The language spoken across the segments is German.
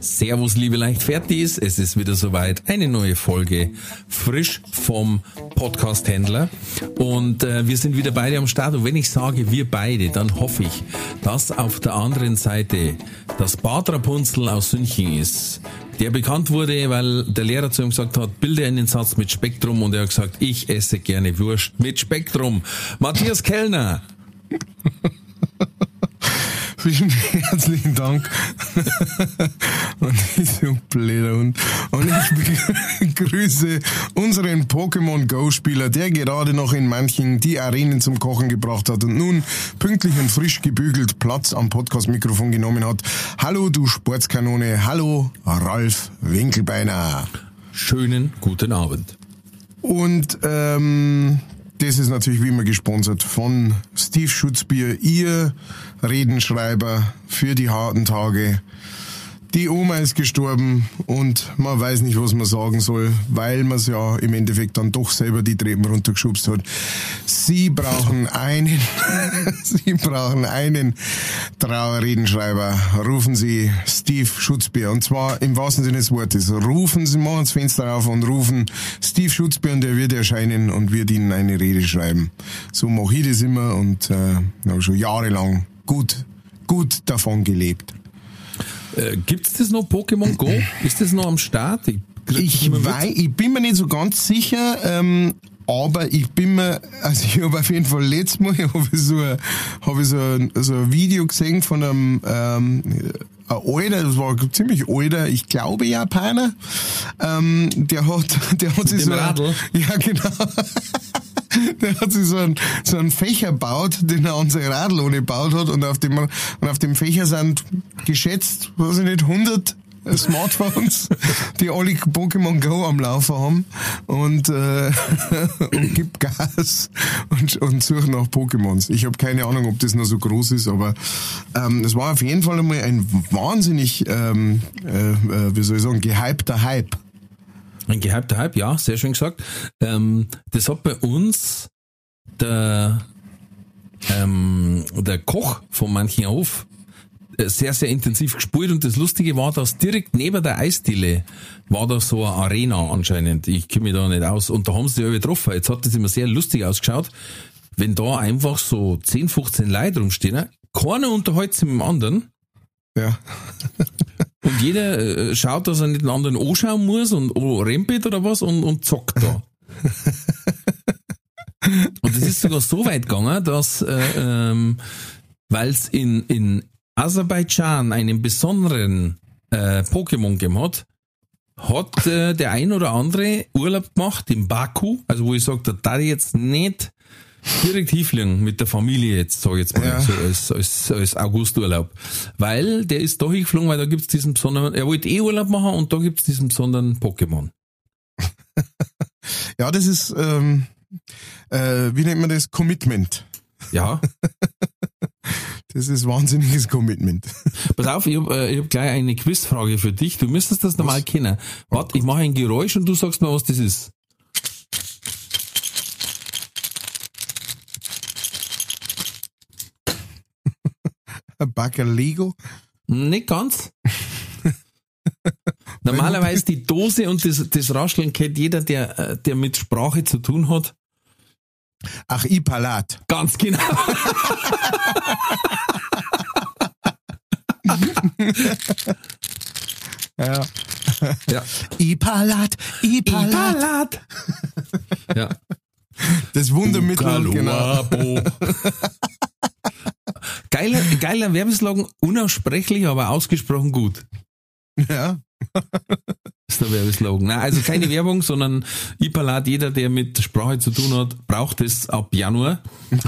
Servus, liebe Leichtfertis. Es ist wieder soweit. Eine neue Folge. Frisch vom Podcast-Händler. Und äh, wir sind wieder beide am Start. Und wenn ich sage wir beide, dann hoffe ich, dass auf der anderen Seite das Bad Rapunzel aus Sünching ist. Der bekannt wurde, weil der Lehrer zu ihm gesagt hat, bilde einen Satz mit Spektrum. Und er hat gesagt, ich esse gerne Wurst mit Spektrum. Matthias Kellner. Vielen herzlichen Dank. und ich so blöder Hund. Und ich begrüße unseren Pokémon Go Spieler, der gerade noch in manchen die Arenen zum Kochen gebracht hat und nun pünktlich und frisch gebügelt Platz am Podcast-Mikrofon genommen hat. Hallo, du Sportskanone. Hallo, Ralf Winkelbeiner. Schönen guten Abend. Und ähm, das ist natürlich wie immer gesponsert von Steve Schutzbier, ihr Redenschreiber für die harten Tage. Die Oma ist gestorben und man weiß nicht, was man sagen soll, weil man es ja im Endeffekt dann doch selber die Treppen runtergeschubst hat. Sie brauchen einen, Sie brauchen einen Trauerredenschreiber. Rufen Sie Steve Schutzbier und zwar im wahrsten Sinne des Wortes. Rufen Sie mal ins Fenster auf und rufen Steve Schutzbier und der wird erscheinen und wird Ihnen eine Rede schreiben. So mache ich das immer und äh, schon jahrelang gut, gut davon gelebt. Äh, gibt's das noch Pokémon Go? Ist das noch am Start? Ich, ich, weiß, ich bin mir nicht so ganz sicher, ähm, aber ich bin mir, also ich habe auf jeden Fall letztes Mal habe ich so, ein, hab ich so, ein, so ein Video gesehen von einem ähm, ein alter, das war ziemlich alter, ich glaube Japaner, ähm, der hat, der hat sich so, Radl. ja genau, der hat sich so einen, so einen Fächer baut, den er an sein Radl ohne gebaut hat und auf dem, und auf dem Fächer sind geschätzt, weiß ich nicht, 100 Smartphones, die alle Pokémon Go am Laufen haben und, äh, und gibt Gas und, und sucht nach Pokémons. Ich habe keine Ahnung, ob das noch so groß ist, aber ähm, es war auf jeden Fall einmal ein wahnsinnig, ähm, äh, äh, wie soll ich sagen, gehypter Hype. Ein gehypter Hype, ja, sehr schön gesagt. Ähm, das hat bei uns der, ähm, der Koch von manchen auf äh, sehr, sehr intensiv gespielt und das Lustige war, dass direkt neben der Eisdiele war da so eine Arena anscheinend. Ich kenne mich da nicht aus. Und da haben sie ja getroffen. Jetzt hat das immer sehr lustig ausgeschaut, wenn da einfach so 10, 15 Leute rumstehen. Keiner unterhält sich mit dem anderen. Ja. Und jeder äh, schaut, dass er nicht den anderen anschauen muss und oh, rempelt oder was und, und zockt da. und es ist sogar so weit gegangen, dass, äh, ähm, weil es in, in Aserbaidschan einen besonderen äh, Pokémon gegeben hat, hat äh, der ein oder andere Urlaub gemacht in Baku, also wo ich sage, da darf ich jetzt nicht direkt hinfliegen mit der Familie jetzt, sag ich jetzt mal, Ja. so als, als, als Augusturlaub. Weil der ist da hingeflogen, weil da gibt's diesen besonderen, er wollte eh Urlaub machen und da gibt's diesen besonderen Pokémon. Ja, das ist, ähm, äh, wie nennt man das? Commitment. Ja, Das ist wahnsinniges Commitment. pass auf, ich habe äh, ich hab gleich eine Quizfrage für dich. Du müsstest das normal kennen. Warte, ich mache ein Geräusch und du sagst mir, was das ist. Ein Bagger Lego. Nicht ganz. Normalerweise die Dose und das, das Rascheln kennt jeder, der, äh, der mit Sprache zu tun hat. Ach, Ipalat. Ganz genau. Ja. Ja. Ipalat, Ipalat. Ipalat. Ja. Das Wundermittel, genau. Geiler, geiler Werbeslogan, unaussprechlich, aber ausgesprochen gut. Ja. ist der Werbeslogan. Nein, also keine Werbung, sondern Ipalat, jeder, der mit Sprache zu tun hat, braucht es ab Januar.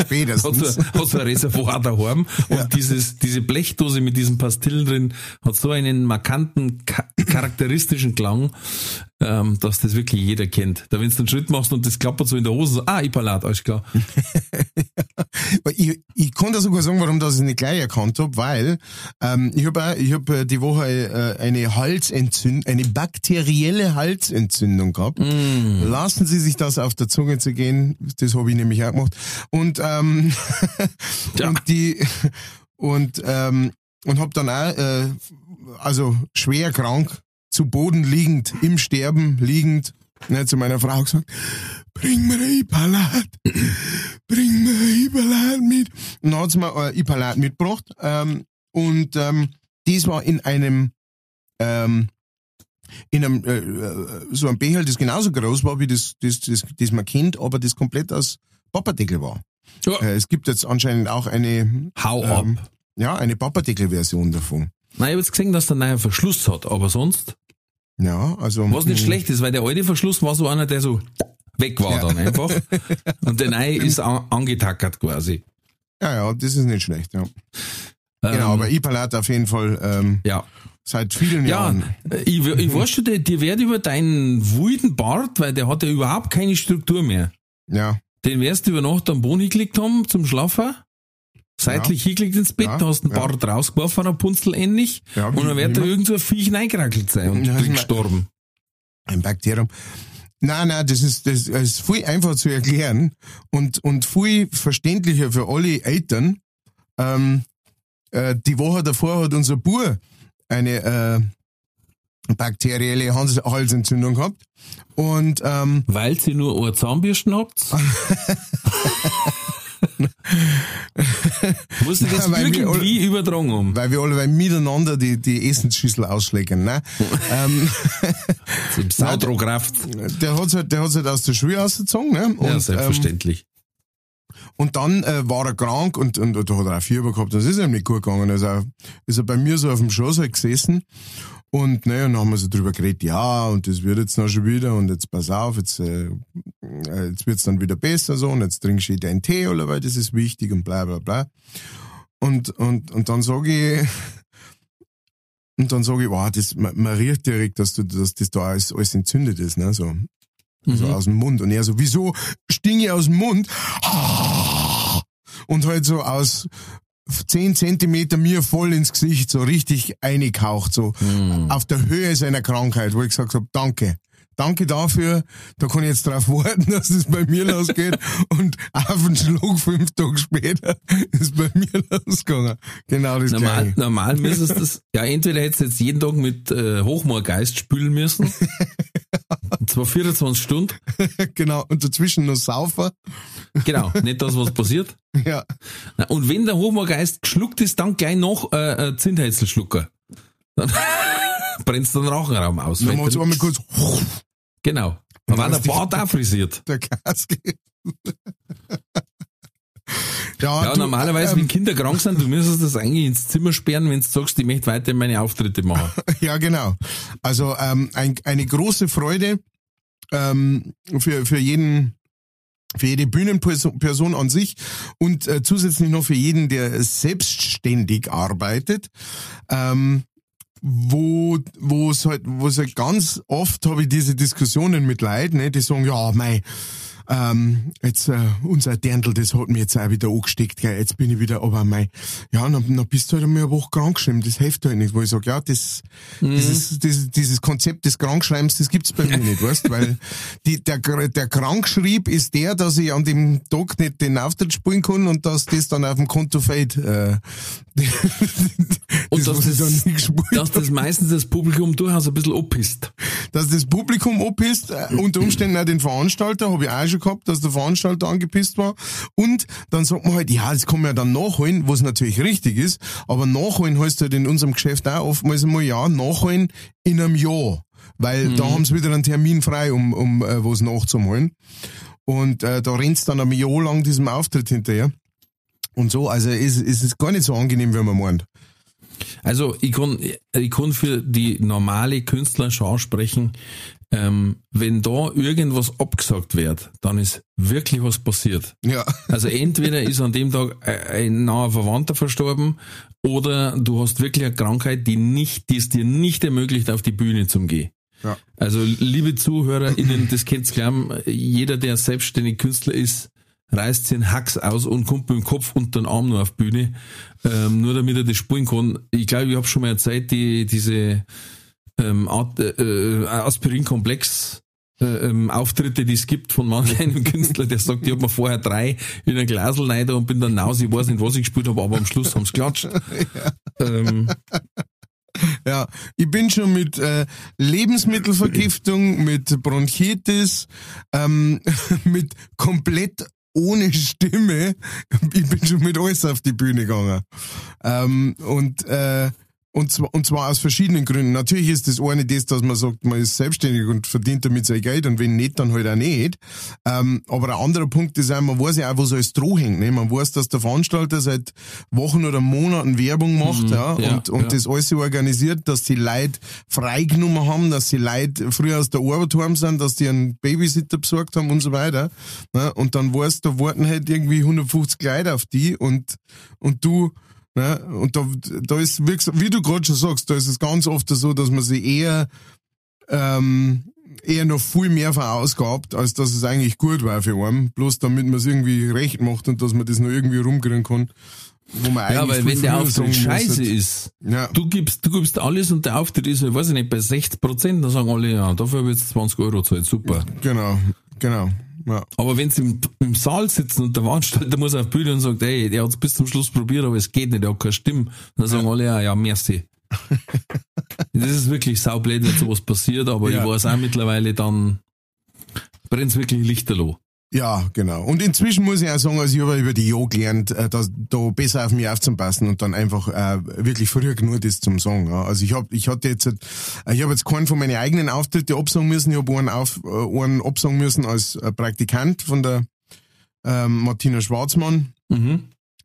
Spätestens. Hat so, hat so ein Reservoir daheim. Und Ja. dieses, diese Blechdose mit diesen Pastillen drin hat so einen markanten, ka charakteristischen Klang, ähm, dass das wirklich jeder kennt. Da wenn du einen Schritt machst und das klappert so in der Hose, so, ah, Ipalat, alles klar. Weil Ich, ich kann dir sogar sagen, warum das ich nicht gleich erkannt habe, weil ähm, ich habe ich hab äh, die Woche äh, eine Halsentzündung, eine bakterielle Halsentzündung gehabt. Lassen Sie sich das auf der Zunge zu gehen, das habe ich nämlich auch gemacht. Und ähm, Ja. und die und ähm, und habe dann auch äh, also schwer krank zu Boden liegend im Sterben liegend ne, zu meiner Frau gesagt bring mir ein Ipalat bring mir ein Ipalat mit und dann hat sie mir ein Ipalat mitgebracht ähm, und ähm, dies war in einem ähm, in einem äh, äh, so einem Becher, das genauso groß war wie das, das, das, das man kennt, aber das komplett aus Papperdeckel war. Ja. Äh, es gibt jetzt anscheinend auch eine Hau ab. ähm, ja, eine Papperdeckel-Version davon. Nein, ich habe jetzt gesehen, dass der neue Verschluss hat, aber sonst, Ja, also. was nicht schlecht ist, weil der alte Verschluss war so einer, der so weg war Ja. dann einfach. Und der neue ist an, angetackert quasi. Ja, ja, das ist nicht schlecht, ja. Genau, Ähm, aber Ipalat auf jeden Fall ähm, ja. seit vielen Ja, Jahren. äh, ich, ich weiß schon, dir, dir wird über deinen wilden Bart, weil der hat ja überhaupt keine Struktur mehr. Ja, Den wirst du über Nacht am Boden hingelegt haben zum Schlafen, seitlich hingelegt ins Bett, Ja, hast du den ja. Bart rausgeworfen, ein Punzel ähnlich, Ja, und dann wird da irgend so ein Viech reingerakelt sein und Ja, ja, gestorben. ein Bakterium. Nein, nein, das ist, das ist viel einfach zu erklären und, und viel verständlicher für alle Eltern. Ähm, äh, die Woche davor hat unser Bub eine äh, bakterielle Hals Halsentzündung gehabt. Und ähm, Weil sie nur eine Zahnbürsten habt? Muss ich das Ja, weil wir irgendwie übertragen haben? weil wir alle miteinander die, die Essensschüssel ausschlägen. Ne? ähm, Saudrokraft. der hat halt, der hat's halt aus der Schule ausgezogen. Ne? Und, Ja, ähm, selbstverständlich. Und dann äh, war er krank und, und, und da hat er auch Fieber gehabt. Das ist ihm nicht gut gegangen. Also ist er bei mir so auf dem Schoß halt gesessen. Und naja, dann haben wir so drüber geredet, ja, und das wird jetzt noch schon wieder und jetzt pass auf, jetzt, äh, äh, jetzt wird's dann wieder besser so und jetzt trinkst du deinen Tee oder weil das ist wichtig und bla bla bla. Und, und, und dann sage ich, und dann sage ich, wow, das, man, man riecht direkt, dass, du, dass das da alles, alles entzündet ist, ne, so. So Mhm. aus dem Mund. Und er so, wieso stinge ich aus dem Mund? Und halt so aus 10 Zentimeter mir voll ins Gesicht, so richtig eingehaucht, so Mhm. auf der Höhe seiner Krankheit, wo ich gesagt habe, danke. Danke dafür, da kann ich jetzt drauf warten, dass es bei mir losgeht. Und auf den Schluck fünf Tage später ist bei mir losgegangen. Genau das Normal, Gleiche. normal müsstest das, ja, entweder hättest du jetzt jeden Tag mit äh, Hochmoorgeist spülen müssen. Und zwar 24 Stunden. Genau. Und dazwischen noch Saufer. Genau, nicht das, was passiert. Ja. Und wenn der Hochmoorgeist geschluckt ist, dann gleich noch äh, äh, Zündhölzelschlucker. Dann brennst du den Rachenraum aus. Dann es du- einmal kurz Genau. War dann der Bart auch frisiert. der Gas geht. Ja, du, normalerweise, ähm, wenn Kinder krank sind, du müsstest das eigentlich ins Zimmer sperren, wenn du sagst, ich möchte weiter meine Auftritte machen. Ja, genau. Also ähm, ein, eine große Freude ähm, für, für jeden für jede Bühnenperson Person an sich und äh, zusätzlich noch für jeden, der selbstständig arbeitet, ähm, wo wo es halt, wo es halt ganz oft habe ich diese Diskussionen mit Leuten, ne, die sagen, ja, mei, ähm, jetzt äh, unser Dirndl, das hat mir jetzt auch wieder angesteckt, gell, jetzt bin ich wieder, aber mei, ja, dann, dann bist du halt einmal eine Woche krank geschrieben, das hilft halt nicht, wo ich sage, ja, das, dieses, dieses, dieses Konzept des Krankschreibens, das gibt's bei mir nicht, weißt, weil die, der, der Krankschrieb ist der, dass ich an dem Tag nicht den Auftritt spielen kann und dass das dann auf dem Konto fällt, äh, Und das, dass das, dass das meistens das Publikum durchaus ein bisschen abpisst. dass das Publikum abpisst, äh, unter Umständen auch den Veranstalter, habe ich auch schon gehabt, dass der Veranstalter angepisst war. Und dann sagt man halt, ja, das kann man ja dann nachholen, was natürlich richtig ist, aber nachholen heißt halt in unserem Geschäft auch oftmals einmal, ja, nachholen in einem Jahr. Weil da haben sie wieder einen Termin frei, um, um äh, was nachzuholen. Und äh, da rennst dann ein Jahr lang diesem Auftritt hinterher. Und so, also ist, ist es gar nicht so angenehm, wie man meint. Also ich kann, ich kann für die normale Künstlerschau sprechen. Ähm, wenn da irgendwas abgesagt wird, dann ist wirklich was passiert. Ja. Also entweder ist an dem Tag ein naher Verwandter verstorben oder du hast wirklich eine Krankheit, die nicht, die es dir nicht ermöglicht, auf die Bühne zu gehen. Ja. Also liebe ZuhörerInnen, das könnt's glauben, jeder, der selbstständig Künstler ist, reißt sich einen Hacks aus und kommt mit dem Kopf unter den Arm nur auf die Bühne, ähm, nur damit er das spielen kann. Ich glaube, ich habe schon mal erzählt, die, diese ähm, äh, äh, Aspirin-Komplex äh, ähm, Auftritte, die es gibt von manchen Künstlern, der sagt, ich habe mir vorher drei in ein Glasel rein und bin dann naus, ich weiß nicht, was ich gespielt habe, aber am Schluss haben's geklatscht. Ähm, Ja, ich bin schon mit äh, Lebensmittelvergiftung, mit Bronchitis, ähm, mit komplett ohne Stimme. Ich bin schon mit alles auf die Bühne gegangen. Ähm, und äh, und zwar, und zwar aus verschiedenen Gründen. Natürlich ist das eine das, dass man sagt, man ist selbstständig und verdient damit sein Geld und wenn nicht, dann halt auch nicht. Ähm, aber ein anderer Punkt ist auch, man weiß ja auch, wo so alles Droh hängt. Ne? Man weiß, dass der Veranstalter seit Wochen oder Monaten Werbung macht Mhm, ja, ja, und, und ja. das alles so organisiert, dass die Leute freigenommen haben, dass die Leute früher aus der Arbeit heim sind, dass die einen Babysitter besorgt haben und so weiter. Ne? Und dann weißt du, da warten halt irgendwie 150 Leute auf die und, und du Ne? Und da, da ist, wie, du gerade schon sagst, da ist es ganz oft so, dass man sich eher, ähm, eher noch viel mehr verausgabt, als dass es eigentlich gut war für einen. Bloß damit man es irgendwie recht macht und dass man das noch irgendwie rumkriegen kann. Wo man ja, weil wenn der Auftritt scheiße ist, Ja. du gibst, du gibst alles und der Auftritt ist, ich weiß ich nicht, bei 60 Prozent, dann sagen alle, ja, dafür habe ich jetzt 20 Euro zahlt, super. Genau, genau. Ja. Aber wenn sie im, im Saal sitzen und der Veranstalter muss auf die Bühne und sagt, ey, der hat es bis zum Schluss probiert, aber es geht nicht, der hat keine Stimme, dann sagen alle, ja, ja, merci. das ist wirklich saublöd, wenn sowas passiert, aber Ja. ich weiß auch mittlerweile, dann brennt's wirklich Lichterloh. Ja, genau. Und inzwischen muss ich auch sagen, also ich habe über die Jahr gelernt, äh, dass da besser auf mich aufzupassen und dann einfach äh, wirklich früher genug das zum Sagen. Ja. Also ich habe, ich hatte jetzt, äh, ich habe jetzt keinen von meinen eigenen Auftritte absagen müssen. Ich habe einen, auf, äh, einen absagen müssen als Praktikant von der ähm, Martina Schwarzmann. Mhm.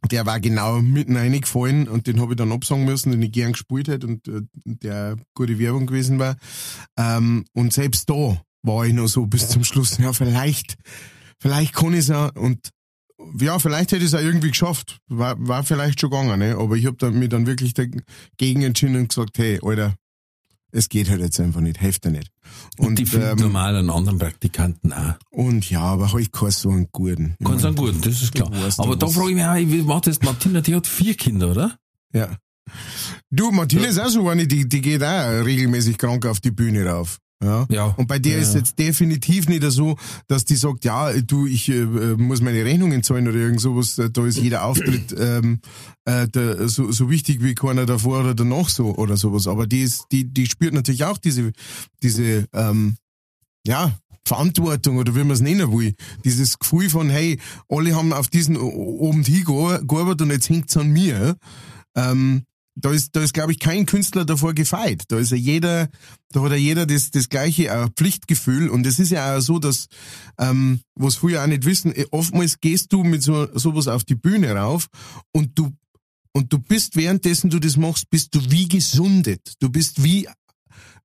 Der war genau mitten reingefallen und den habe ich dann absagen müssen, den ich gern gespielt hätte und äh, der gute Werbung gewesen war. Ähm, und selbst da war ich noch so bis zum Schluss, ja, vielleicht, vielleicht kann ich es ja und ja, vielleicht hätte ich es auch irgendwie geschafft. War, war vielleicht schon gegangen, ne? Aber ich habe dann, mich dann wirklich dagegen entschieden und gesagt, hey, Alter, es geht halt jetzt einfach nicht, hilft dir nicht. Und, die finden ähm, normal an anderen Praktikanten auch. und ja, aber halt keinen so einen guten. Ich Kann mein, sein, gut, das ist klar. Aber doch, da frage ich mich auch, wie macht das Martina, die hat vier Kinder, oder? Ja. Du, Martina ist auch so eine, die, die geht auch regelmäßig krank auf die Bühne rauf. Ja. Ja. Und bei der Ja. ist jetzt definitiv nicht so, dass die sagt, ja, du, ich äh, muss meine Rechnungen zahlen oder irgend sowas. Äh, Da ist jeder Auftritt ähm, äh, der, so, so wichtig wie keiner davor oder danach so oder sowas. Aber die ist, die, die spürt natürlich auch diese, diese, ähm, ja, Verantwortung oder wie man es nennen will. Dieses Gefühl von, hey, alle haben auf diesen o- Abend hingearbeitet und jetzt hängt's an mir. Ähm, da ist, da ist, glaube ich, kein Künstler davor gefeit. Da ist ja jeder, da hat ja jeder das, das gleiche äh, Pflichtgefühl. Und es ist ja auch so, dass, ähm, was viele auch nicht wissen, eh, oftmals gehst du mit so, sowas auf die Bühne rauf und du, und du bist währenddessen du das machst, bist du wie gesundet. Du bist wie,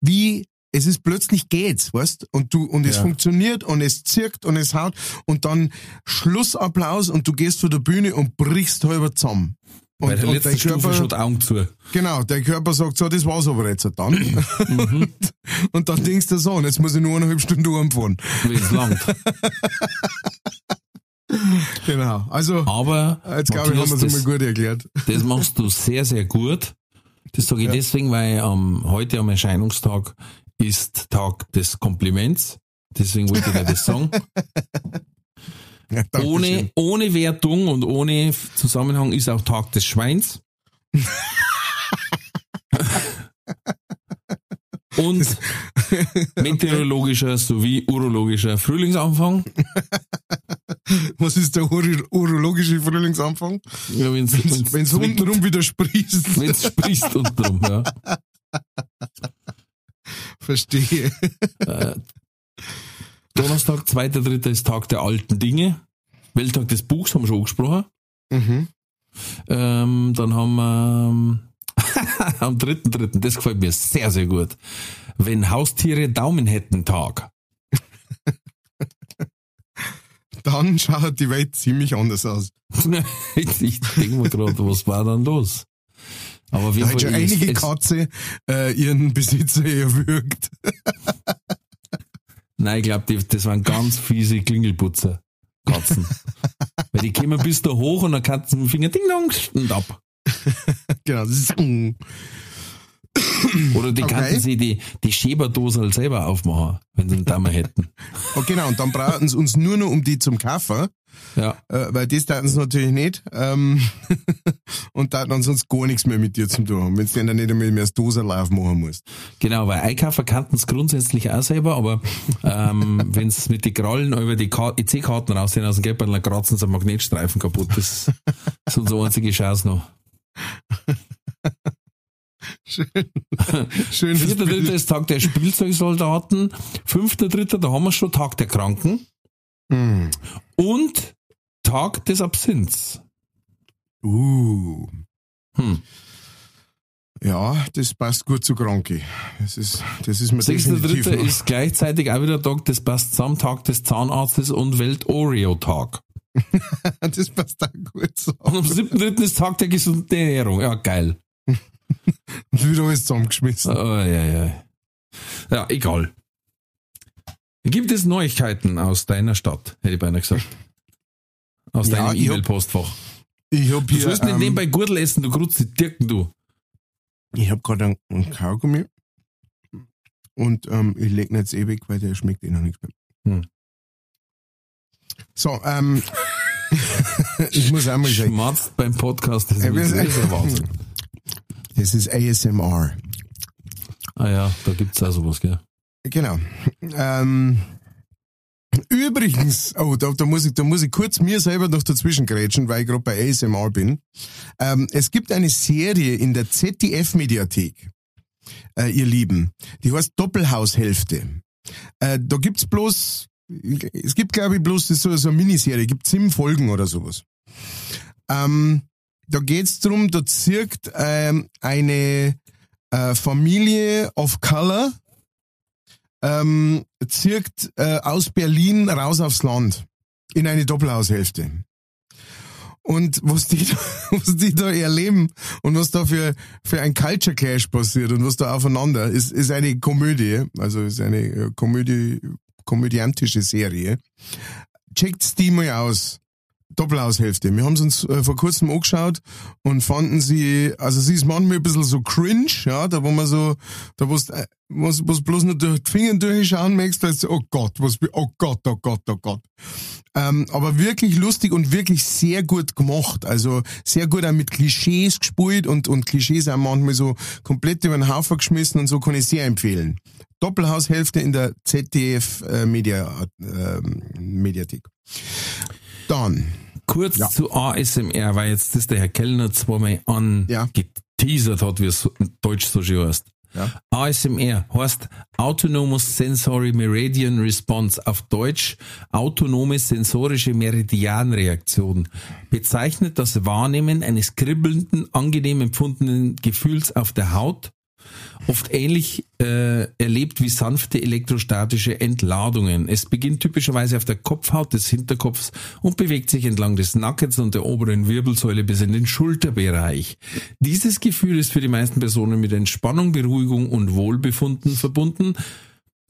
wie, es ist plötzlich geht's, weißt? Und du, und es Ja. funktioniert und es zirkt und es haut und dann Schlussapplaus und du gehst vor der Bühne und brichst halber zusammen. Und, Bei der und letzten Körper- die Augen zu. Genau, der Körper sagt so, das war's aber jetzt dann. und, und dann denkst du so, und jetzt muss ich nur eineinhalb Stunden umfahren. Wenn's langt. Genau. Also, Aber jetzt glaube ich, haben wir es das, mal gut erklärt. das machst du sehr, sehr gut. Das sage ich Ja. deswegen, weil ähm, heute am Erscheinungstag ist Tag des Kompliments. Deswegen wollte ich dir das sagen. Ja, ohne, ohne Wertung und ohne Zusammenhang ist auch Tag des Schweins. und meteorologischer sowie urologischer Frühlingsanfang. Was ist der uro urologische Frühlingsanfang? Ja, Wenn es untenrum wieder sprießt. wenn's sprießt untenrum, ja. Verstehe. Donnerstag, 2.3. ist Tag der alten Dinge. Welttag des Buchs haben wir schon angesprochen. Mhm. Ähm, dann haben wir, ähm, Am dritten, dritten, das gefällt mir sehr, sehr gut. Wenn Haustiere Daumen hätten Tag. Dann schaut die Welt ziemlich anders aus. ich denke mir gerade, was war dann los? Aber jeden hat schon einige Katze äh, ihren Besitzer erwürgt. Nein, ich glaube, das waren ganz fiese Klingelputzer. Katzen. Weil die kommen bis da hoch und dann kannst du mit dem Finger ding dong und ab. genau. Oder die Okay. könnten sie die, die Schäberdose halt selber aufmachen, wenn sie einen Dammer hätten. Oh, genau, und dann brauchen sie uns nur noch um die zum Kaufen, Ja. äh, weil das taten sie natürlich nicht. Ähm, und taten dann sonst gar nichts mehr mit dir zu tun haben, wenn du dann nicht einmal mehr das Dosenlauf machen musst. Genau, weil Einkaufen kannten es grundsätzlich auch selber, aber ähm, wenn es mit den Krallen über die Ka- EC-Karten raussehen aus dem Geldbeutel, dann kratzen sie einen Magnetstreifen kaputt. Das ist unsere einzige Chance noch. Schön. Schön Vierter, dritter ist Tag der Spielzeugsoldaten. Fünfter, dritter, da haben wir schon Tag der Kranken. Mm. Und Tag des Absinths. Uh. Hm. Ja, das passt gut zu Kranke. Das ist, das ist mir Sechster, definitiv dritter noch- ist gleichzeitig auch wieder Tag des passt zusammen, Tag des Zahnarztes und Welt-Oreo-Tag. das passt auch gut so. Und am siebten, dritten ist Tag der gesunden Ernährung. Ja, geil. Und wieder alles zusammengeschmissen. Oh, ja, ja. Ja, egal. Gibt es Neuigkeiten aus deiner Stadt, hätte ich beinahe gesagt. Aus Ja, deinem E-Mail-Postfach. Ich hab Du hier, sollst nicht ähm, nebenbei Gurtel essen, du grutzt die Dirken, du. ich hab gerade einen, einen Kaugummi. Und ähm, ich leg ihn jetzt eh weg, weil der schmeckt eh noch nichts mehr. Hm. So, ähm, ich muss einmal sagen, Schmatzt beim Podcast, das ist, das ist Wahnsinn. das ist ASMR. Ah ja, da gibt's auch sowas, gell? Genau. Ähm, übrigens, oh, da, da, muss ich, da muss ich kurz mir selber noch dazwischen grätschen, weil ich gerade bei ASMR bin. Ähm, es gibt eine Serie in der ZDF-Mediathek, äh, ihr Lieben, die heißt Doppelhaushälfte. Äh, da gibt's bloß, es gibt glaube ich bloß so, so eine Miniserie, gibt sieben Folgen oder sowas. Ähm, da geht's drum, da zirkt ähm, eine äh, Familie of Color, ähm, zirkt äh, aus Berlin raus aufs Land in eine Doppelhaushälfte. Und was die, da, was die da erleben und was da für, für ein Culture Clash passiert und was da aufeinander ist, ist eine Komödie, also ist eine äh, Komödie, komödiantische Serie. Checkt's die mal aus. Doppelhaushälfte. Wir haben es uns äh, vor kurzem angeschaut und fanden sie, also sie ist manchmal ein bisschen so cringe, ja, da wo man so, da wo äh, was, was bloß nur durch die Finger durchschauen möchtest, da ist so, oh Gott, was, oh Gott, oh Gott, oh Gott. Ähm, aber wirklich lustig und wirklich sehr gut gemacht. Also sehr gut auch mit Klischees gespielt und, und Klischees auch manchmal so komplett über den Haufen geschmissen und so kann ich sehr empfehlen. Doppelhaushälfte in der ZDF äh, Media, äh, Mediathek. Dann, Kurz Ja. zu ASMR, weil jetzt das der Herr Kellner zweimal Ja. angeteasert hat, wie es Deutsch so schön heißt. Ja. ASMR heißt Autonomous Sensory Meridian Response, auf Deutsch autonome sensorische Meridianreaktion, bezeichnet das Wahrnehmen eines kribbelnden, angenehm empfundenen Gefühls auf der Haut, oft ähnlich äh, erlebt wie sanfte elektrostatische Entladungen. Es beginnt typischerweise auf der Kopfhaut des Hinterkopfs und bewegt sich entlang des Nackens und der oberen Wirbelsäule bis in den Schulterbereich. Dieses Gefühl ist für die meisten Personen mit Entspannung, Beruhigung und Wohlbefunden verbunden.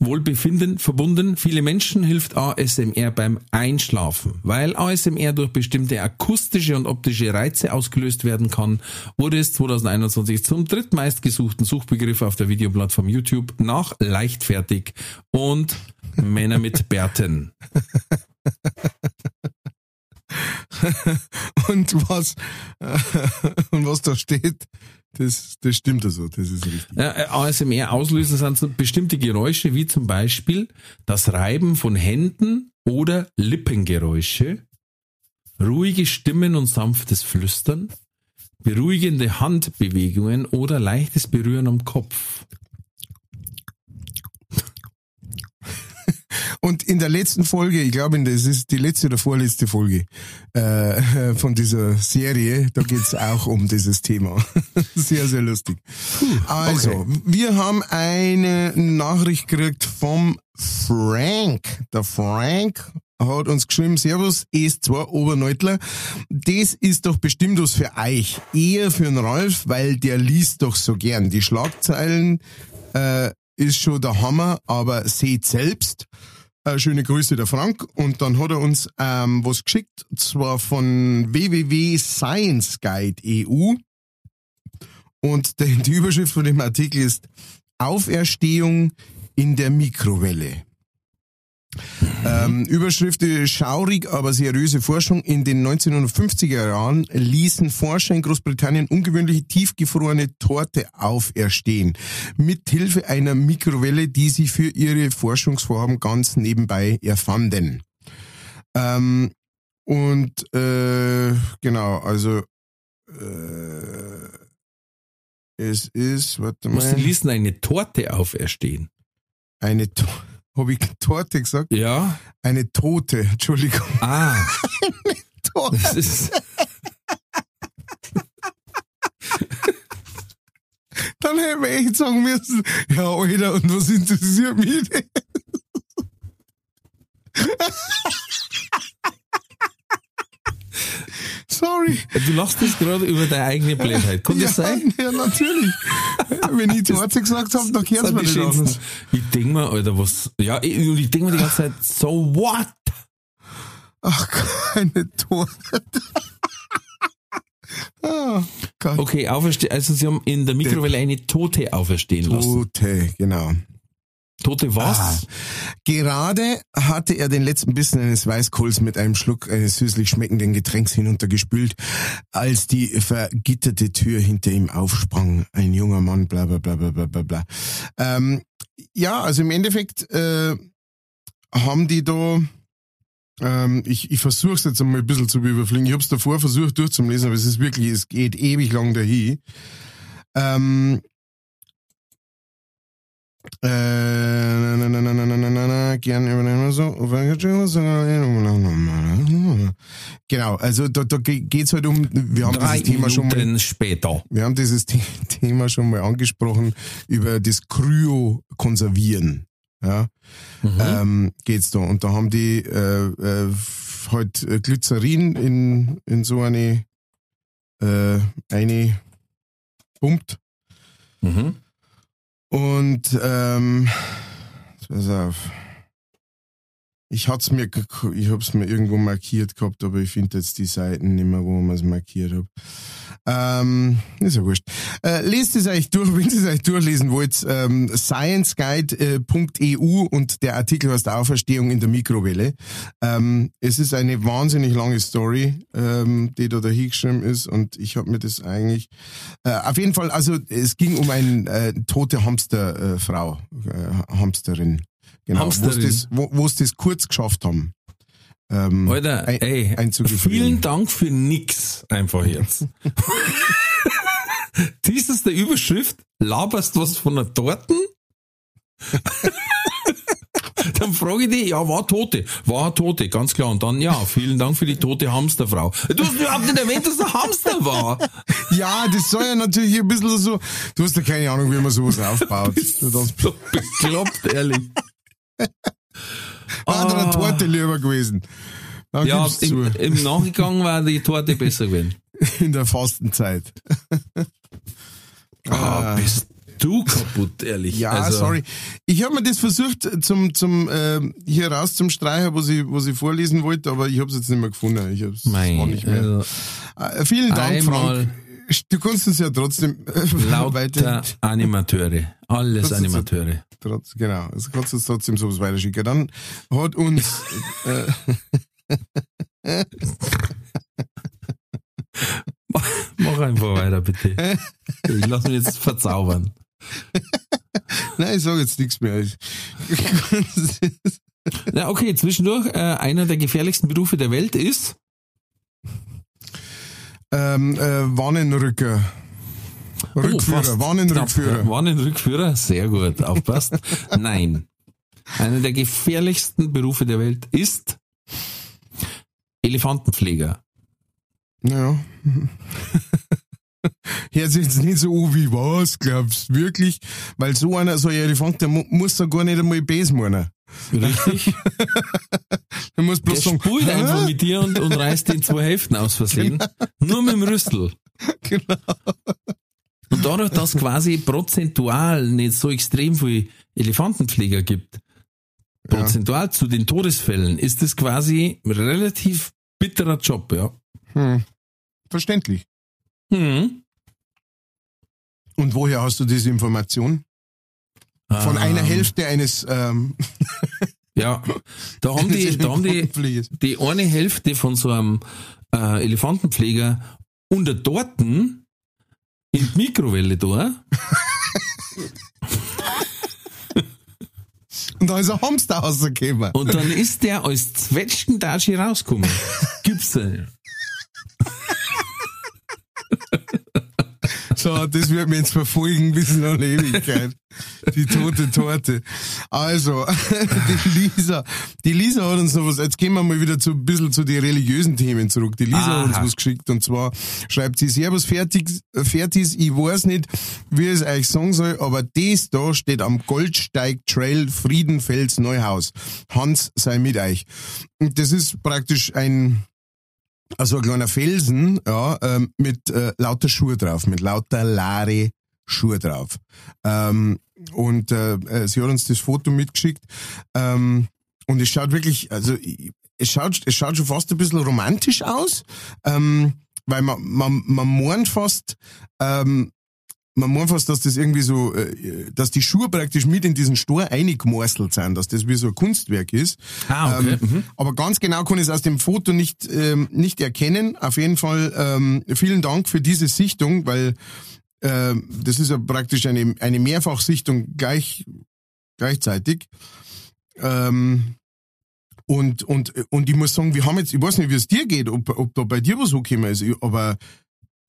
Wohlbefinden verbunden. Viele Menschen hilft ASMR beim Einschlafen. Weil ASMR durch bestimmte akustische und optische Reize ausgelöst werden kann, wurde es 2021 zum drittmeistgesuchten Suchbegriff auf der Videoplattform YouTube nach leichtfertig und Männer mit Bärten. und was, und was da steht, das, das stimmt also, das ist richtig. Ja, äh, ASMR-Auslöser sind so bestimmte Geräusche, wie zum Beispiel das Reiben von Händen oder Lippengeräusche, ruhige Stimmen und sanftes Flüstern, beruhigende Handbewegungen oder leichtes Berühren am Kopf. Und in der letzten Folge, ich glaube, das ist die letzte oder vorletzte Folge äh, von dieser Serie, da geht's auch um dieses Thema. sehr, sehr lustig. Also, okay. wir haben eine Nachricht gekriegt vom Frank. Der Frank hat uns geschrieben, Servus, S2 Oberneutler. Das ist doch bestimmt was für euch. Eher für den Ralf, weil der liest doch so gern. Die Schlagzeilen äh, ist schon der Hammer, aber seht selbst. Äh, schöne Grüße der Frank. Und dann hat er uns ähm, was geschickt, zwar von www.scienceguide.eu. Und die, die Überschrift von dem Artikel ist Auferstehung in der Mikrowelle. Ähm, Überschrift ist schaurig, aber seriöse Forschung. In den 1950er Jahren ließen Forscher in Großbritannien ungewöhnliche tiefgefrorene Torte auferstehen. Mit Hilfe einer Mikrowelle, die sie für ihre Forschungsvorhaben ganz nebenbei erfanden. Ähm, und äh, genau, also äh, es ist, warte mal. Was, die ließen eine Torte auferstehen? Eine Torte. Habe ich Torte gesagt? Ja. Eine Tote, Entschuldigung. Ah. Eine Torte. Das ist, Dann hätte ich echt sagen müssen, ja, Alter, und was interessiert mich denn? Sorry. du lachst jetzt gerade über deine eigene Blödheit. Kann das ja, sein? Ja, natürlich. Wenn ich Torte gesagt habe, dann kehren Das mir nicht anders. Ich denk mir, Alter, was, ja, ich, ich denk mir die ganze Zeit, so what? Ach, keine Torte. ah, Gott. Okay, auferstehen, also sie haben in der Mikrowelle eine Tote auferstehen lassen. Tote, genau. Tote was? Ah. Gerade hatte er den letzten Bissen eines Weißkohls mit einem Schluck eines süßlich schmeckenden Getränks hinuntergespült, als die vergitterte Tür hinter ihm aufsprang. Ein junger Mann, bla bla bla bla bla bla. Ähm, ja, also im Endeffekt äh, haben die da ähm, ich, ich versuche es jetzt einmal ein bisschen zu überfliegen. Ich habe es davor versucht durchzulesen, aber es ist wirklich, es geht ewig lang dahin. Ähm, äh, na, na, na, na, na, na, na, na, gern über so. Genau, also da, da geht's halt um, wir haben Drei dieses Thema schon mal, Minuten später. wir haben dieses The Thema schon mal angesprochen, über das Kryo-Konservieren. Ja, Mhm. ähm, geht's da. Und da haben die äh, äh, halt äh, Glycerin in, in so eine äh, eine pumpt Mhm. Und ähm, pass auf. Ich hat's mir, ich hab's mir irgendwo markiert gehabt, aber ich finde jetzt die Seiten nicht mehr, wo man es markiert hab. Ähm, ist ja wurscht. Äh, lest es euch durch, wenn ihr es euch durchlesen wollt, ähm, scienceguide.eu und der Artikel heißt Auferstehung in der Mikrowelle. Ähm, es ist eine wahnsinnig lange Story, ähm, die da dahingeschrieben ist und ich habe mir das eigentlich, äh, auf jeden Fall, also es ging um eine äh, tote Hamsterfrau, äh, äh, Hamsterin. Genau, wo's Hamsterin. das, wo, das kurz geschafft haben. Ähm, Alter, ein- ey, vielen Dank für nix, einfach jetzt. Dies ist der Überschrift, laberst was von der Torten? dann frage ich dich, ja, war Tote, war Tote, ganz klar. Und dann, ja, vielen Dank für die tote Hamsterfrau. Du hast überhaupt nicht erwähnt, dass der Hamster war. Ja, das soll ja natürlich ein bisschen so, du hast ja keine Ahnung, wie man sowas aufbaut. Das So bekloppt, ehrlich. War ah. eine Torte lieber gewesen. Dann Ja, im, im Nachgang war die Torte besser gewesen. In der Fastenzeit. Ah, bist du kaputt, ehrlich. Ja, Also, sorry. Ich habe mir das versucht zum, zum ähm, hier raus zum Streichen, was ich, was ich vorlesen wollte, aber ich habe es jetzt nicht mehr gefunden. Ich Mein, war nicht mehr. also, Äh, vielen Dank, Frank. Du kannst uns ja trotzdem äh, lauter weiter. Animateure. Alles Das ist- Animateure. Trotz, genau, also kannst du uns trotzdem sowas weiterschicken. Dann hat uns äh, Mach einfach weiter, bitte. Ich lass mich jetzt verzaubern. Nein, ich sage jetzt nichts mehr. Na, okay, zwischendurch, äh, einer der gefährlichsten Berufe der Welt ist. Ähm, äh, Wannenrücker. Rückführer, fast Wannenrückführer. Wannenrückführer, sehr gut, aufpasst. Nein. einer der gefährlichsten Berufe der Welt ist Elefantenpfleger. Ja. Hört sich jetzt nicht so an wie was, glaubst du wirklich? Weil so einer, so ein Elefant, der mu- muss da gar nicht einmal Bes meinen. Richtig? Der muss Der bloß sagen, spult "Hä?" einfach mit dir und, und reißt den zwei Hälften aus Versehen. Nur mit dem Rüssel. Genau. Und dadurch, dass quasi prozentual nicht so extrem viel Elefantenpfleger gibt, prozentual zu den Todesfällen, ist es quasi ein relativ bitterer Job, ja. Hm. Verständlich. Hm. Und woher hast du diese Information? Von einer Ähm, Hälfte eines ähm, Ja, da haben die, da haben die, die eine Hälfte von so einem äh, Elefantenpfleger unter Torten in die Mikrowelle da. Und da ist ein Hamster rausgekommen. Und dann ist der als Zwetschgendatschi rausgekommen. Gibt's nicht. So, das wird mir jetzt verfolgen bis in alle Ewigkeit. Die tote Torte. Also, die Lisa, die Lisa hat uns noch was, jetzt gehen wir mal wieder zu, ein bisschen zu den religiösen Themen zurück. Die Lisa hat uns Aha. was geschickt und zwar schreibt sie, Servus fertig, fertig, ich weiß nicht, wie es euch sagen soll, aber das da steht am Goldsteig Trail Friedenfels Neuhaus. Hans sei mit euch. Und das ist praktisch ein, also ein kleiner Felsen, ja, ähm, mit äh, lauter Schuhe drauf, mit lauter Lare Schuhe drauf. Ähm, und äh, äh, sie hat uns das Foto mitgeschickt. Ähm, und es schaut wirklich, also es schaut, es schaut schon fast ein bisschen romantisch aus, ähm, weil man, man, man meint fast, ähm, man meint fast, dass das irgendwie so, äh, dass die Schuhe praktisch mit in diesen Stor eingemorselt sind, dass das wie so ein Kunstwerk ist. Ah, okay. Ähm, Mhm. aber ganz genau kann ich es aus dem Foto nicht, ähm, nicht erkennen. Auf jeden Fall ähm, vielen Dank für diese Sichtung, weil ähm, das ist ja praktisch eine, eine Mehrfachsichtung gleich, gleichzeitig. Ähm, und, und, und ich muss sagen, wir haben jetzt, ich weiß nicht, wie es dir geht, ob, ob da bei dir was angekommen ist, aber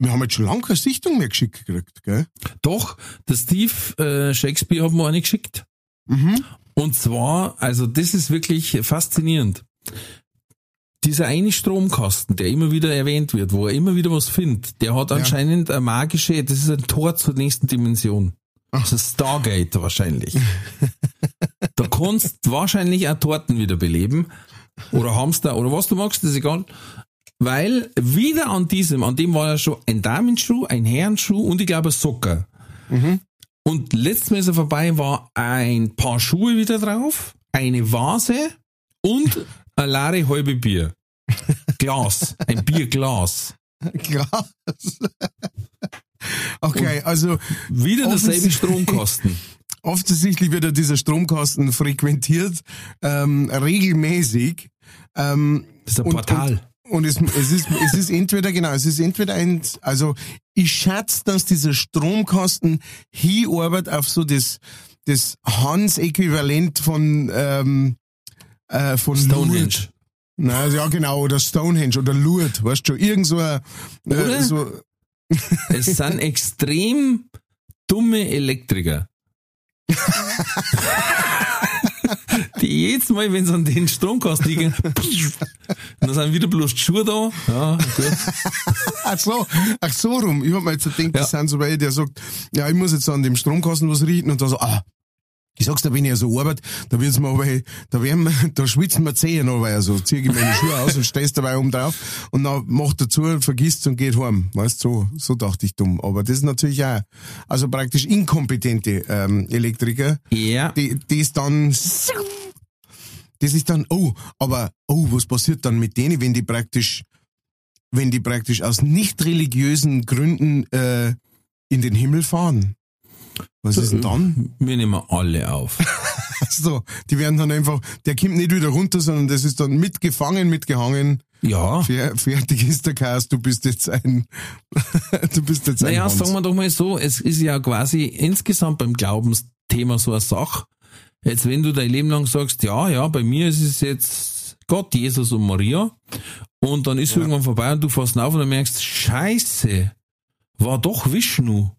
wir haben jetzt schon lange keine Sichtung mehr geschickt gekriegt, gell? Doch, der Steve äh, Shakespeare hat mir eine geschickt. Mhm. Und zwar, also das ist wirklich faszinierend. Dieser eine Stromkasten, der immer wieder erwähnt wird, wo er immer wieder was findet, der hat anscheinend eine magische, das ist ein Tor zur nächsten Dimension. Das ist Stargate wahrscheinlich. da kannst wahrscheinlich auch Torten wiederbeleben. Oder Hamster oder was du magst, ist egal. Weil wieder an diesem, an dem war ja schon ein Damenschuh, ein Herrenschuh und ich glaube ein Socker. Und letztes Mal ist er vorbei, war ein paar Schuhe wieder drauf, eine Vase und ein leere halbe Bier. Glas, ein Bierglas. Krass. Okay, also Wieder Offensichtlich- Stromkosten. offensichtlich wird ja dieser Stromkasten frequentiert, ähm, regelmäßig. Ähm, Das ist ein Und- Portal. und es, es, ist, es ist entweder, genau, es ist entweder ein, also ich schätze, dass dieser Stromkasten hinarbeitet auf so das, das Hans-Äquivalent von, ähm, äh, von Stonehenge. Lourdes. Na, ja, genau, oder Stonehenge oder Lourdes, weißt du schon, irgend so ein, äh, so, Es sind extrem dumme Elektriker. Die jedes Mal, wenn sie an den Stromkasten liegen, dann sind wieder bloß die Schuhe da. Ja, gut. Ach so, ach so rum. Ich hab mir jetzt gedacht, das Ja. sind so welche, der sagt, ja, ich muss jetzt an dem Stromkasten was riechen und da so, ah, ich sag's dir, wenn ich so arbeite, da wird's mir aber, da werden wir, da schwitzen wir Zehen aber also, zieh ich meine Schuhe aus und stellst dabei oben drauf und dann macht dazu, vergisst und geht heim. Weißt so, so dachte ich dumm. Aber das ist natürlich auch, also praktisch inkompetente, ähm, Elektriker, Ja, die, die ist dann, das ist dann, oh, aber, oh, was passiert dann mit denen, wenn die praktisch, wenn die praktisch aus nicht religiösen Gründen äh, in den Himmel fahren? Was ist denn dann? wir nehmen alle auf. So, die werden dann einfach, der kommt nicht wieder runter, sondern das ist dann mitgefangen, mitgehangen. Ja. Fer- Fertig ist der Chaos, du bist jetzt ein, du bist jetzt ein Naja, sagen wir doch mal so, es ist ja quasi insgesamt beim Glaubensthema so eine Sache. Jetzt, wenn du dein Leben lang sagst, ja, ja, bei mir ist es jetzt Gott, Jesus und Maria, und dann ist irgendwann vorbei und du fährst auf und dann merkst, scheiße, war doch Vishnu.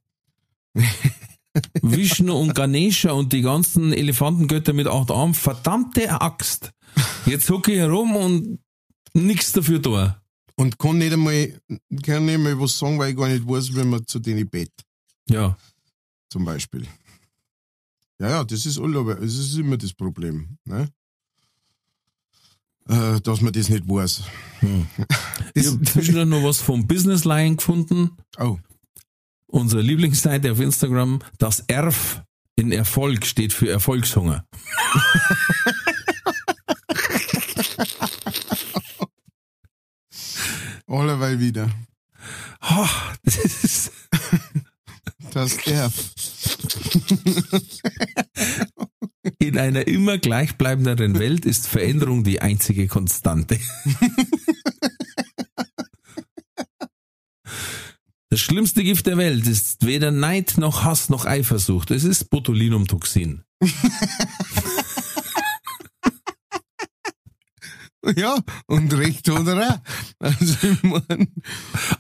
Vishnu und Ganesha und die ganzen Elefantengötter mit acht Armen, verdammte Axt. Jetzt hocke ich herum und nichts dafür da. Und kann nicht einmal, kann nicht einmal was sagen, weil ich gar nicht weiß, wenn man zu denen bett, Ja. zum Beispiel. Ja, ja, das ist all, aber es ist immer das Problem, ne? Äh, dass man das nicht weiß. Ich Das, habe zwischendurch noch was vom Business Line gefunden. oh, Unsere Lieblingsseite auf Instagram. Das Erf in Erfolg steht für Erfolgshunger. allerweil wieder. Ha, das ist, Das Erf. in einer immer gleichbleibenderen Welt ist Veränderung die einzige Konstante. Das schlimmste Gift der Welt ist weder Neid noch Hass noch Eifersucht. Es ist Botulinumtoxin. Ja, und recht oder auch. Also, ich mein,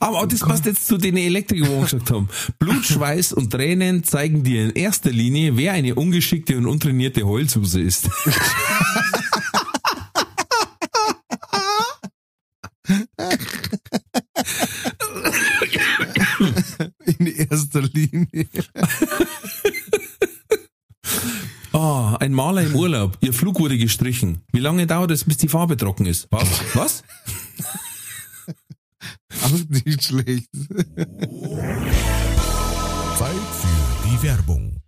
Aber das passt jetzt zu den Elektrikern, wo wir gesagt haben. Blut, Schweiß und Tränen zeigen dir in erster Linie, wer eine ungeschickte und untrainierte Heulsuse ist. in erster Linie. Ah, ein Maler im Urlaub. Ihr Flug wurde gestrichen. Wie lange dauert es, bis die Farbe trocken ist? Was? Was? Auch nicht schlecht. Zeit für die Werbung.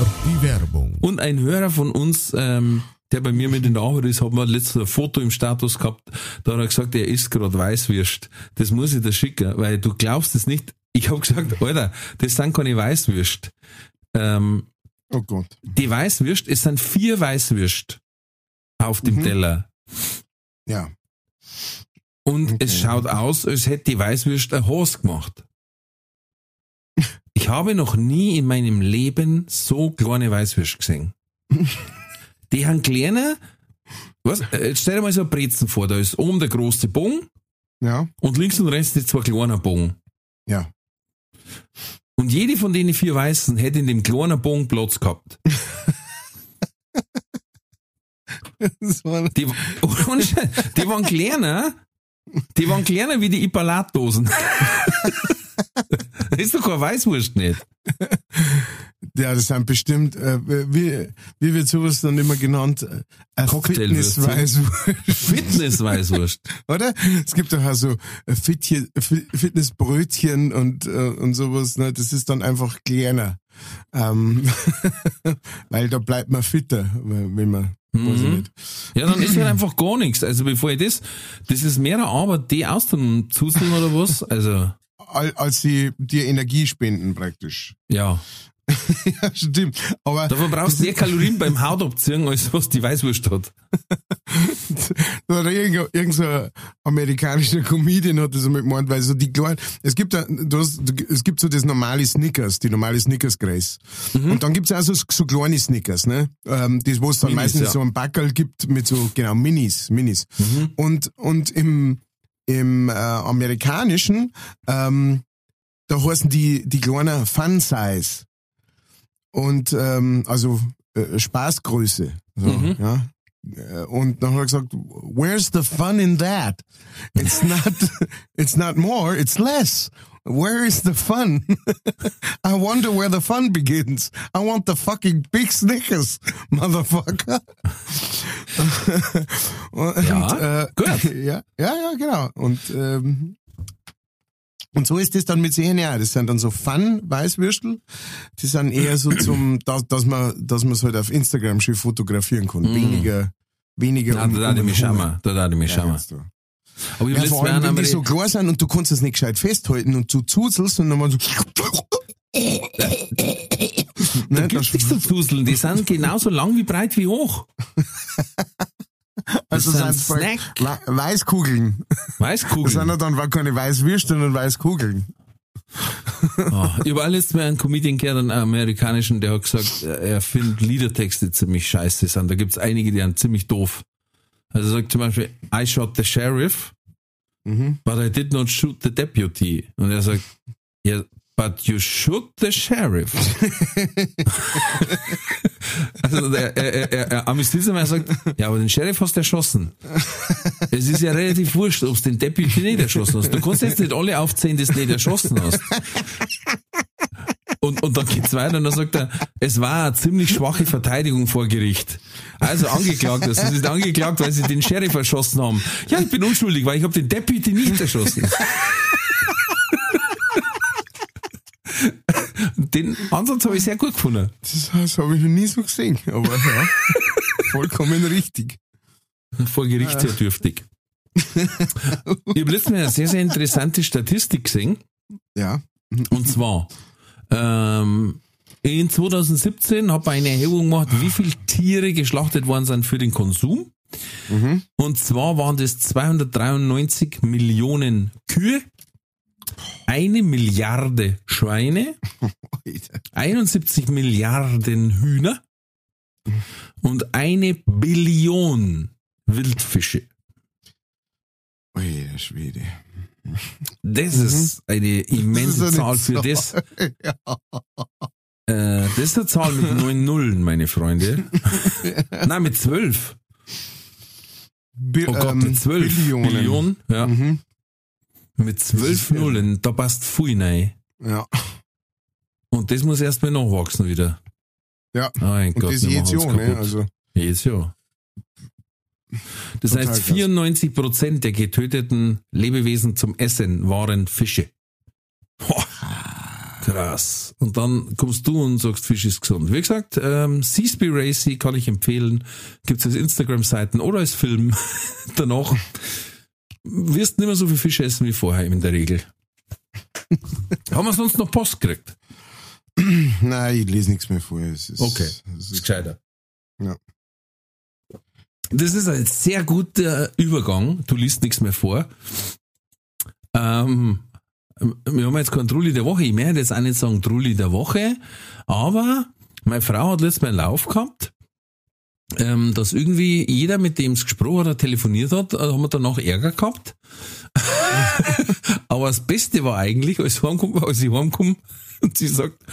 War die Werbung. Und ein Hörer von uns, ähm, der bei mir mit in der Arbeit ist, hat mal letztes ein Foto im Status gehabt, da hat er gesagt, er isst gerade Weißwürst. Das muss ich dir schicken, weil du glaubst es nicht. Ich habe gesagt, Alter, das sind keine Weißwürst. Ähm, Oh Gott. die Weißwürst, es sind vier Weißwürst auf dem Mhm. Teller. Ja. Und Okay. es schaut aus, als hätte die Weißwürst ein Horst gemacht. Ich habe noch nie in meinem Leben so kleine Weißwürst gesehen. Die haben kleine, was, äh, jetzt stell dir mal so ein Brezen vor, da ist oben der große Bogen Ja. und links und rechts die zwei kleinen Bogen. Ja. Und jede von denen vier Weißen hätte in dem kleinen Bogen Platz gehabt. War, Die, die waren kleiner, die waren kleiner wie die Ipalatdosen. das ist doch keine Weißwurst nicht. ja, das sind bestimmt, äh, wie, wie wird sowas dann immer genannt? Äh, Cocktailwürste. Fitnessweißwurst, oder? Es gibt doch auch so äh, Fitnessbrötchen und, äh, und sowas, ne? Das ist dann einfach kleiner. Ähm, weil da bleibt man fitter, wenn man, Mhm. nicht. Ja, dann ist halt einfach gar nichts. Also bevor ich das, das ist mehr Arbeit, die auszuzeln oder was. Also, Al- Als sie dir Energie spenden praktisch. ja. ja, stimmt. Aber Da verbrauchst du mehr Kalorien beim Hautabziehen, als was die Weißwurst hat. Da hat irgendein, irgendein so amerikanischer Comedian hat das einmal gemeint, weil so die kleinen, es gibt da, du hast, es gibt so das normale Snickers, die normale Snickers Grace. Und dann gibt's auch so, so kleine Snickers, ne? Ähm, das, wo es dann Minis, meistens ja. so ein Backel gibt mit so, genau, Minis, Minis. Und, und im, im äh, amerikanischen, ähm, da heißen die, die kleinen Fun Size. Und, ähm, also, äh, Spaßgröße. So, Mhm. ja. Äh, Und dann hat er gesagt, where's the fun in that? It's not, it's not more, it's less. Where is the fun? I wonder where the fun begins. I want the fucking big Snickers, motherfucker. Und, Ja, äh, gut. Ja, ja, ja, genau. Und, ähm, und so ist das dann mit ja. Das sind dann so Fun-Weißwürstel. Die sind eher so zum, dass, dass man, dass man es halt auf Instagram schön fotografieren kann. Weniger, weniger. Ja, da darf ich mich Hunger. schauen. Da darf ich mich schauen. Aber ich Ja, vor allem, wenn die so klar sind und du kannst es nicht gescheit festhalten und du zuzelst und dann mal so, Da gibt's nichts zu zuseln. Die sind genauso lang wie breit wie hoch. Also sind sind Snack. Snack. Weißkugeln. Das sind Weißkugeln. ja dann war keine Weißwürste, sondern Weißkugeln. Oh, ich habe letztes Mal einen Comedian gehört, einen amerikanischen, der hat gesagt, er findet Liedertexte ziemlich scheiße sind. Da gibt's einige, die sind ziemlich doof. Also er sagt zum Beispiel, I shot the sheriff, but I did not shoot the deputy. Und er sagt, yeah, but you shoot the sheriff. also er, er, er, er amüsiert sich und sagt, ja, aber den Sheriff hast du erschossen. Es ist ja relativ wurscht, ob du den Deputy nicht erschossen hast. Du kannst jetzt nicht alle aufzählen, die du nicht erschossen hast. Und, und dann geht's weiter und dann sagt er, es war eine ziemlich schwache Verteidigung vor Gericht. Also angeklagt, sie sind angeklagt, weil sie den Sheriff erschossen haben. Ja, ich bin unschuldig, weil ich habe den Deputy nicht erschossen. Den Ansatz habe ich sehr gut gefunden. Das, das habe ich noch nie so gesehen. Aber ja, vollkommen richtig. Vor Gericht sehr dürftig. Ich habe letztes Mal eine sehr, sehr interessante Statistik gesehen. Ja. Und zwar, ähm, in 2017 habe ich eine Erhebung gemacht, wie viele Tiere geschlachtet worden sind für den Konsum. Und zwar waren das 293 Millionen Kühe, eine Milliarde Schweine, 71 Milliarden Hühner und eine Billion Wildfische. Der Schwede. Das ist eine immense ist Zahl eine für Zahl. das. Äh, das ist eine Zahl mit neun Nullen, meine Freunde. Nein, mit zwölf. Bi Oh Gott, ähm, mit zwölf Billionen. Billionen. Ja. Mhm. Mit zwölf irre. Nullen, da passt viel rein. Ja. Und das muss erst mal nachwachsen wieder. Ja. Mein Und Gott, das wir jetzt machen's ja, ne? Also, Jedes Jahr. Das Total heißt, krass. 94 Prozent der getöteten Lebewesen zum Essen waren Fische. Boah, krass. Und dann kommst du und sagst, Fisch ist gesund. Wie gesagt, ähm, Seaspy Racy kann ich empfehlen. Gibt's als Instagram-Seiten oder als Film. Danach wirst nicht mehr so viel Fisch essen wie vorher in der Regel. Haben wir sonst noch Post gekriegt? nein, ich lese nichts mehr vor. Es ist, Okay. Es ist ist, gescheiter. Ja. Das ist ein sehr guter Übergang. Du liest nichts mehr vor. Ähm, wir haben jetzt keinen Trulli der Woche. Ich möchte jetzt auch nicht sagen Trulli der Woche, aber meine Frau hat letztes Mal einen Lauf gehabt, ähm, dass irgendwie jeder, mit dem es gesprochen oder telefoniert hat, äh, haben wir danach Ärger gehabt. aber das Beste war eigentlich, als, heimkomme, als ich heimkomme und sie sagt,